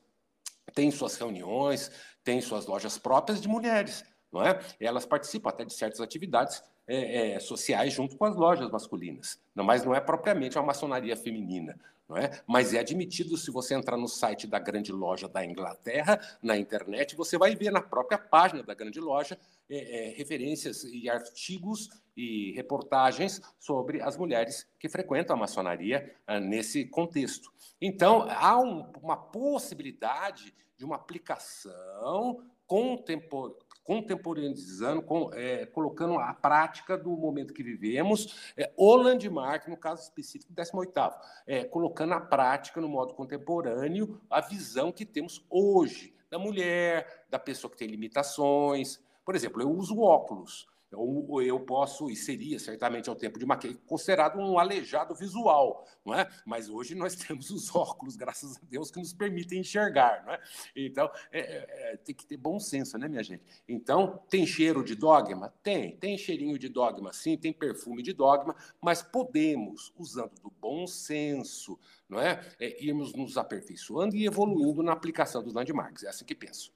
tem suas reuniões, tem suas lojas próprias de mulheres. Não é? Elas participam até de certas atividades é, é, sociais junto com as lojas masculinas. Não, mas não é propriamente uma maçonaria feminina. Não é? Mas é admitido se você entrar no site da grande loja da Inglaterra, na internet, você vai ver na própria página da grande loja é, é, referências e artigos e reportagens sobre as mulheres que frequentam a maçonaria ah, nesse contexto. Então, há um, uma possibilidade de uma aplicação contemporânea contemporaneizando, com, é, colocando a prática do momento que vivemos, é, o landmark, no caso específico, 18º, é, colocando a prática no modo contemporâneo a visão que temos hoje da mulher, da pessoa que tem limitações. Por exemplo, eu uso óculos. Ou eu posso, e seria certamente ao tempo de Mackay, considerado um aleijado visual, não é? Mas hoje nós temos os óculos, graças a Deus, que nos permitem enxergar, não é? Então, é, é, é, tem que ter bom senso, né, minha gente? Então, tem cheiro de dogma? Tem. Tem cheirinho de dogma, sim, tem perfume de dogma, mas podemos, usando do bom senso, não é? é irmos nos aperfeiçoando e evoluindo na aplicação dos landmarks. É assim que penso.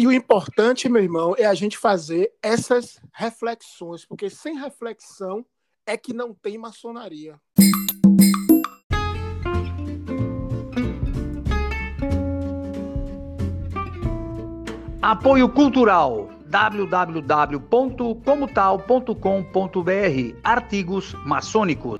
E o importante, meu irmão, é a gente fazer essas reflexões, porque sem reflexão é que não tem maçonaria.
Apoio Cultural www.comotal.com.br Artigos maçônicos.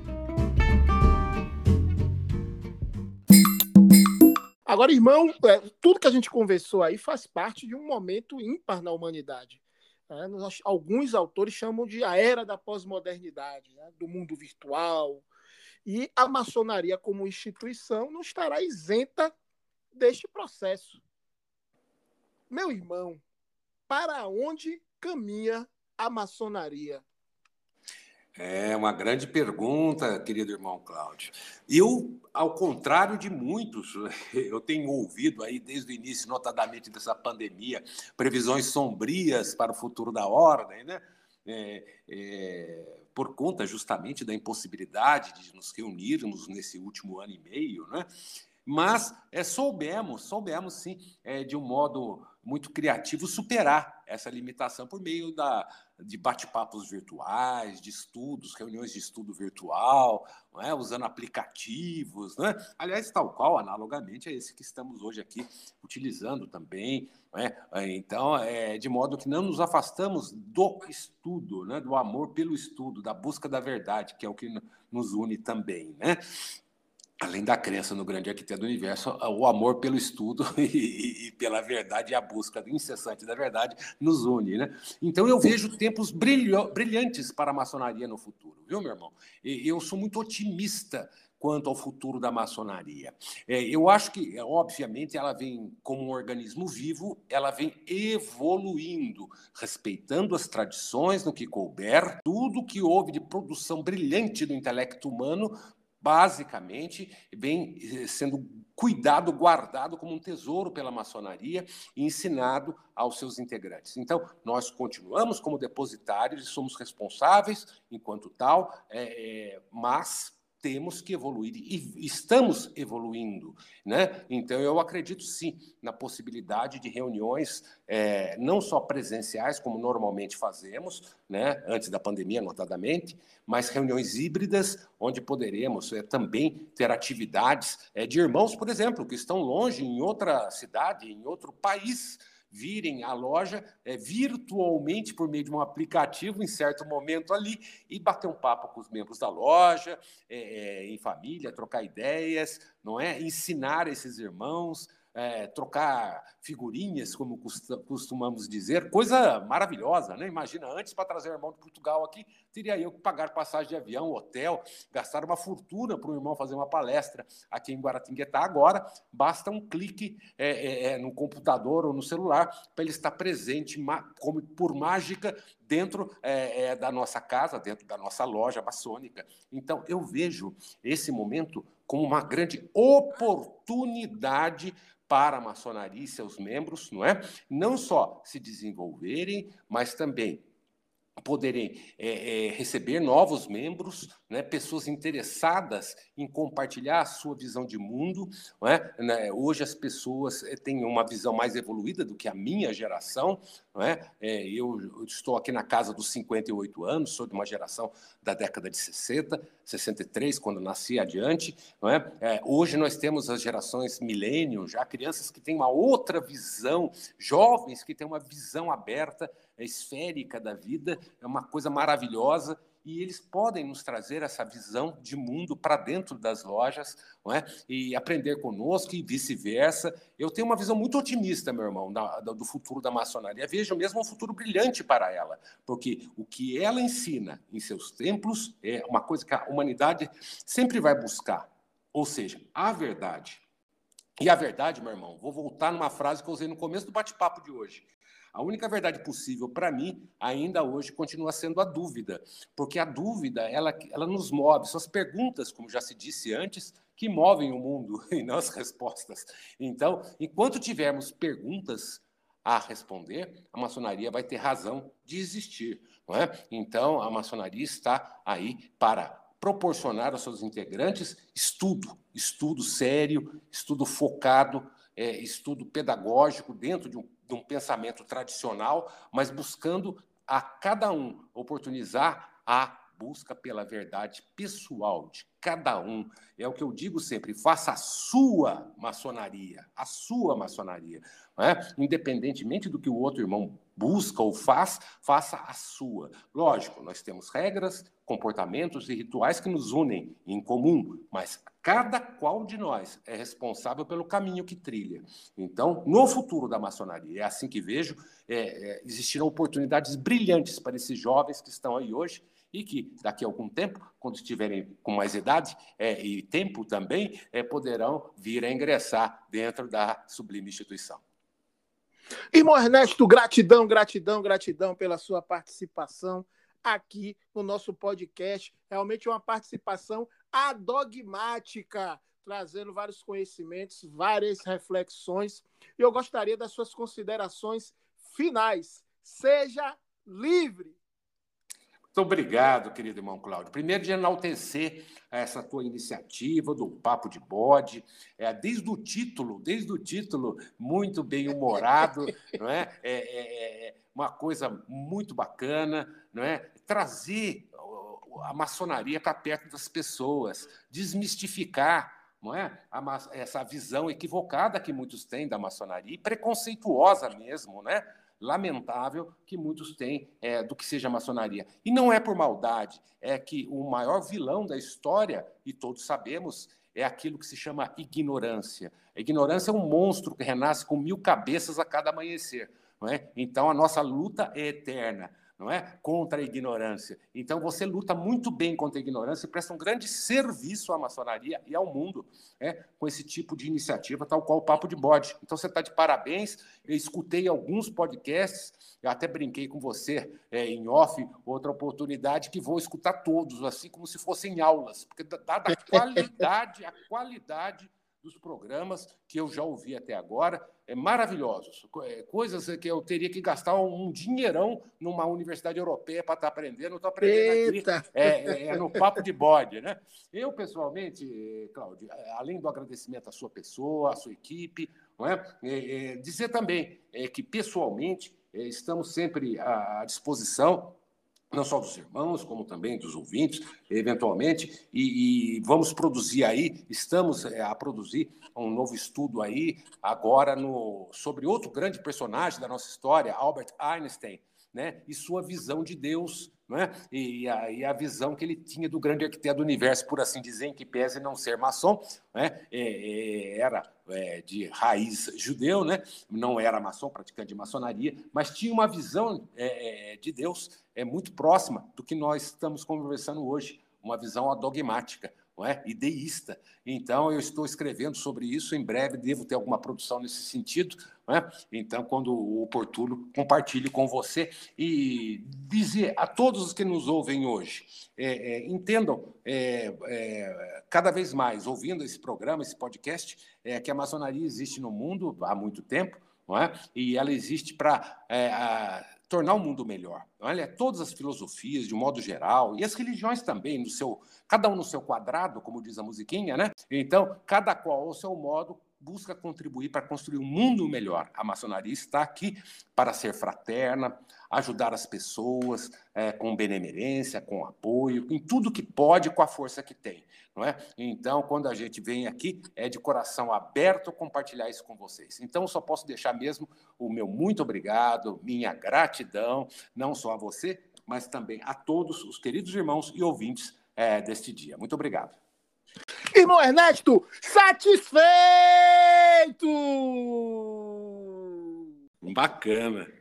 Agora, irmão, é, tudo que a gente conversou aí faz parte de um momento ímpar na humanidade. É, nós, alguns autores chamam de a era da pós-modernidade, né, do mundo virtual. E a maçonaria, como instituição, não estará isenta deste processo. Meu irmão, para onde caminha a maçonaria?
É uma grande pergunta, querido irmão Cláudio. Eu, ao contrário de muitos, eu tenho ouvido aí desde o início, notadamente dessa pandemia, previsões sombrias para o futuro da ordem, né? É, é, por conta justamente da impossibilidade de nos reunirmos nesse último ano e meio, né? Mas é, soubemos, soubemos sim, é, de um modo muito criativo, superar essa limitação por meio da, de bate-papos virtuais, de estudos, reuniões de estudo virtual, é? usando aplicativos. É? Aliás, tal qual, analogamente, é esse que estamos hoje aqui utilizando também. É? Então, é, de modo que não nos afastamos do estudo, né? do amor pelo estudo, da busca da verdade, que é o que nos une também. Além da crença no grande arquiteto do universo, o amor pelo estudo e, e, pela verdade e a busca incessante da verdade nos une, né? Então eu vejo tempos brilhantes para a maçonaria no futuro, viu, meu irmão? Eu sou muito otimista quanto ao futuro da maçonaria. É, eu acho que, obviamente, ela vem como um organismo vivo, ela vem evoluindo, respeitando as tradições no que couber, tudo que houve de produção brilhante do intelecto humano basicamente vem eh, sendo cuidado, guardado como um tesouro pela maçonaria e ensinado aos seus integrantes. Então, nós continuamos como depositários e somos responsáveis enquanto tal, é, mas temos que evoluir e estamos evoluindo, né? Então eu acredito sim na possibilidade de reuniões é, não só presenciais como normalmente fazemos, né? Antes da pandemia, notadamente, mas reuniões híbridas onde poderemos é, também ter atividades é, de irmãos, por exemplo, que estão longe em outra cidade, em outro país virem à loja é, virtualmente por meio de um aplicativo em certo momento ali e bater um papo com os membros da loja, é, é, em família, trocar ideias, não é? Ensinar esses irmãos é, trocar figurinhas, como costumamos dizer, coisa maravilhosa, né? Imagina, antes para trazer o irmão de Portugal aqui, teria eu que pagar passagem de avião, hotel, gastar uma fortuna para o irmão fazer uma palestra aqui em Guaratinguetá. Agora, basta um clique é, é, é no computador ou no celular para ele estar presente, como por mágica, dentro é, é, da nossa casa, dentro da nossa loja maçônica. Então, eu vejo esse momento como uma grande oportunidade para a maçonaria e seus membros, não é? Não só se desenvolverem, mas também poderem é, é, receber novos membros, né, pessoas interessadas em compartilhar a sua visão de mundo. É? Né, hoje as pessoas eh, têm uma visão mais evoluída do que a minha geração. É? é? eu estou aqui na casa dos 58 anos, sou de uma geração da década de 60, 63, quando nasci adiante. É? é? hoje nós temos as gerações milênio, já crianças que têm uma outra visão, jovens que têm uma visão aberta é esférica da vida, é uma coisa maravilhosa e eles podem nos trazer essa visão de mundo para dentro das lojas não é? e aprender conosco e vice-versa. Eu tenho uma visão muito otimista, meu irmão, da, do futuro da maçonaria. Vejo mesmo um futuro brilhante para ela, porque o que ela ensina em seus templos é uma coisa que a humanidade sempre vai buscar, ou seja, a verdade. E a verdade, meu irmão, vou voltar numa frase que eu usei no começo do bate-papo de hoje. A única verdade possível para mim, ainda hoje, continua sendo a dúvida, porque a dúvida ela, ela nos move. São as perguntas, como já se disse antes, que movem o mundo e não as respostas. Então, enquanto tivermos perguntas a responder, a maçonaria vai ter razão de existir. Não é? Então, a maçonaria está aí para proporcionar aos seus integrantes estudo, estudo sério, estudo focado, é, estudo pedagógico dentro de um de um pensamento tradicional, mas buscando a cada um oportunizar a busca pela verdade pessoal de cada um. É o que eu digo sempre: faça a sua maçonaria, a sua maçonaria. É? Independentemente do que o outro irmão busca ou faz, faça a sua. Lógico, nós temos regras, comportamentos e rituais que nos unem em comum, mas cada qual de nós é responsável pelo caminho que trilha. Então, no futuro da maçonaria, é assim que vejo, é, é, existirão oportunidades brilhantes para esses jovens que estão aí hoje e que daqui a algum tempo, quando estiverem com mais idade é, e tempo também, é, poderão vir a ingressar dentro da sublime instituição.
Irmão Ernesto, gratidão, gratidão, gratidão pela sua participação aqui no nosso podcast. Realmente uma participação adogmática, trazendo vários conhecimentos, várias reflexões. E eu gostaria das suas considerações finais. Seja livre.
Muito obrigado, querido irmão Cláudio. Primeiro, de enaltecer essa tua iniciativa do Papo de Bode, é, desde o título, desde o título, muito bem humorado, não é? É, é? é, uma coisa muito bacana, não é? Trazer a maçonaria para perto das pessoas, desmistificar não é? essa visão equivocada que muitos têm da maçonaria, preconceituosa mesmo, né? Lamentável que muitos têm é, do que seja maçonaria. E não é por maldade, é que o maior vilão da história, e todos sabemos, é aquilo que se chama ignorância. A ignorância é um monstro que renasce com mil cabeças a cada amanhecer. Não é? Então a nossa luta é eterna não é? Contra a ignorância. Então você luta muito bem contra a ignorância e presta um grande serviço à maçonaria e ao mundo, é? com esse tipo de iniciativa, tal qual o Papo de Bode. Então você está de parabéns. Eu escutei alguns podcasts, eu até brinquei com você é, em off, outra oportunidade, que vou escutar todos, assim como se fossem aulas, porque dada a qualidade, a qualidade dos programas que eu já ouvi até agora, é maravilhosos. É, coisas que eu teria que gastar um dinheirão numa universidade europeia para estar tá aprendendo, estou aprendendo Eita. aqui é, é, é, no papo de bode. Né? Eu, pessoalmente, Cláudio, além do agradecimento à sua pessoa, à sua equipe, não é? é, é dizer também que, pessoalmente, estamos sempre à disposição não só dos irmãos, como também dos ouvintes, eventualmente, e, e vamos produzir aí, estamos é, a produzir um novo estudo aí, agora no, sobre outro grande personagem da nossa história, Albert Einstein, né, e sua visão de Deus, né? e, a, e a visão que ele tinha do grande arquiteto do universo, por assim dizer, em que pese não ser maçom, né? É, é, era é, de raiz judeu, né? não era maçom, praticante de maçonaria, mas tinha uma visão é, é, de Deus é, muito próxima do que nós estamos conversando hoje, uma visão adogmática não é? e deísta. Então, eu estou escrevendo sobre isso, em breve devo ter alguma produção nesse sentido. É? Então, quando oportuno, compartilho com você e dizer a todos os que nos ouvem hoje, é, é, entendam é, é cada vez mais, ouvindo esse programa, esse podcast, é, que a maçonaria existe no mundo há muito tempo, e ela existe para tornar o mundo melhor. Olha, todas as filosofias, de um modo geral, e as religiões também, no seu, cada um no seu quadrado, como diz a musiquinha, né? Então, cada qual ao seu modo busca contribuir para construir um mundo melhor. A maçonaria está aqui para ser fraterna, ajudar as pessoas é, com benemerência, com apoio, em tudo que pode, com a força que tem. Não é? Então, quando a gente vem aqui, é de coração aberto compartilhar isso com vocês. Então, só posso deixar mesmo o meu muito obrigado, minha gratidão, não só a você, mas também a todos os queridos irmãos e ouvintes é, deste dia. Muito obrigado.
Irmão Ernesto, satisfeito!
Bacana.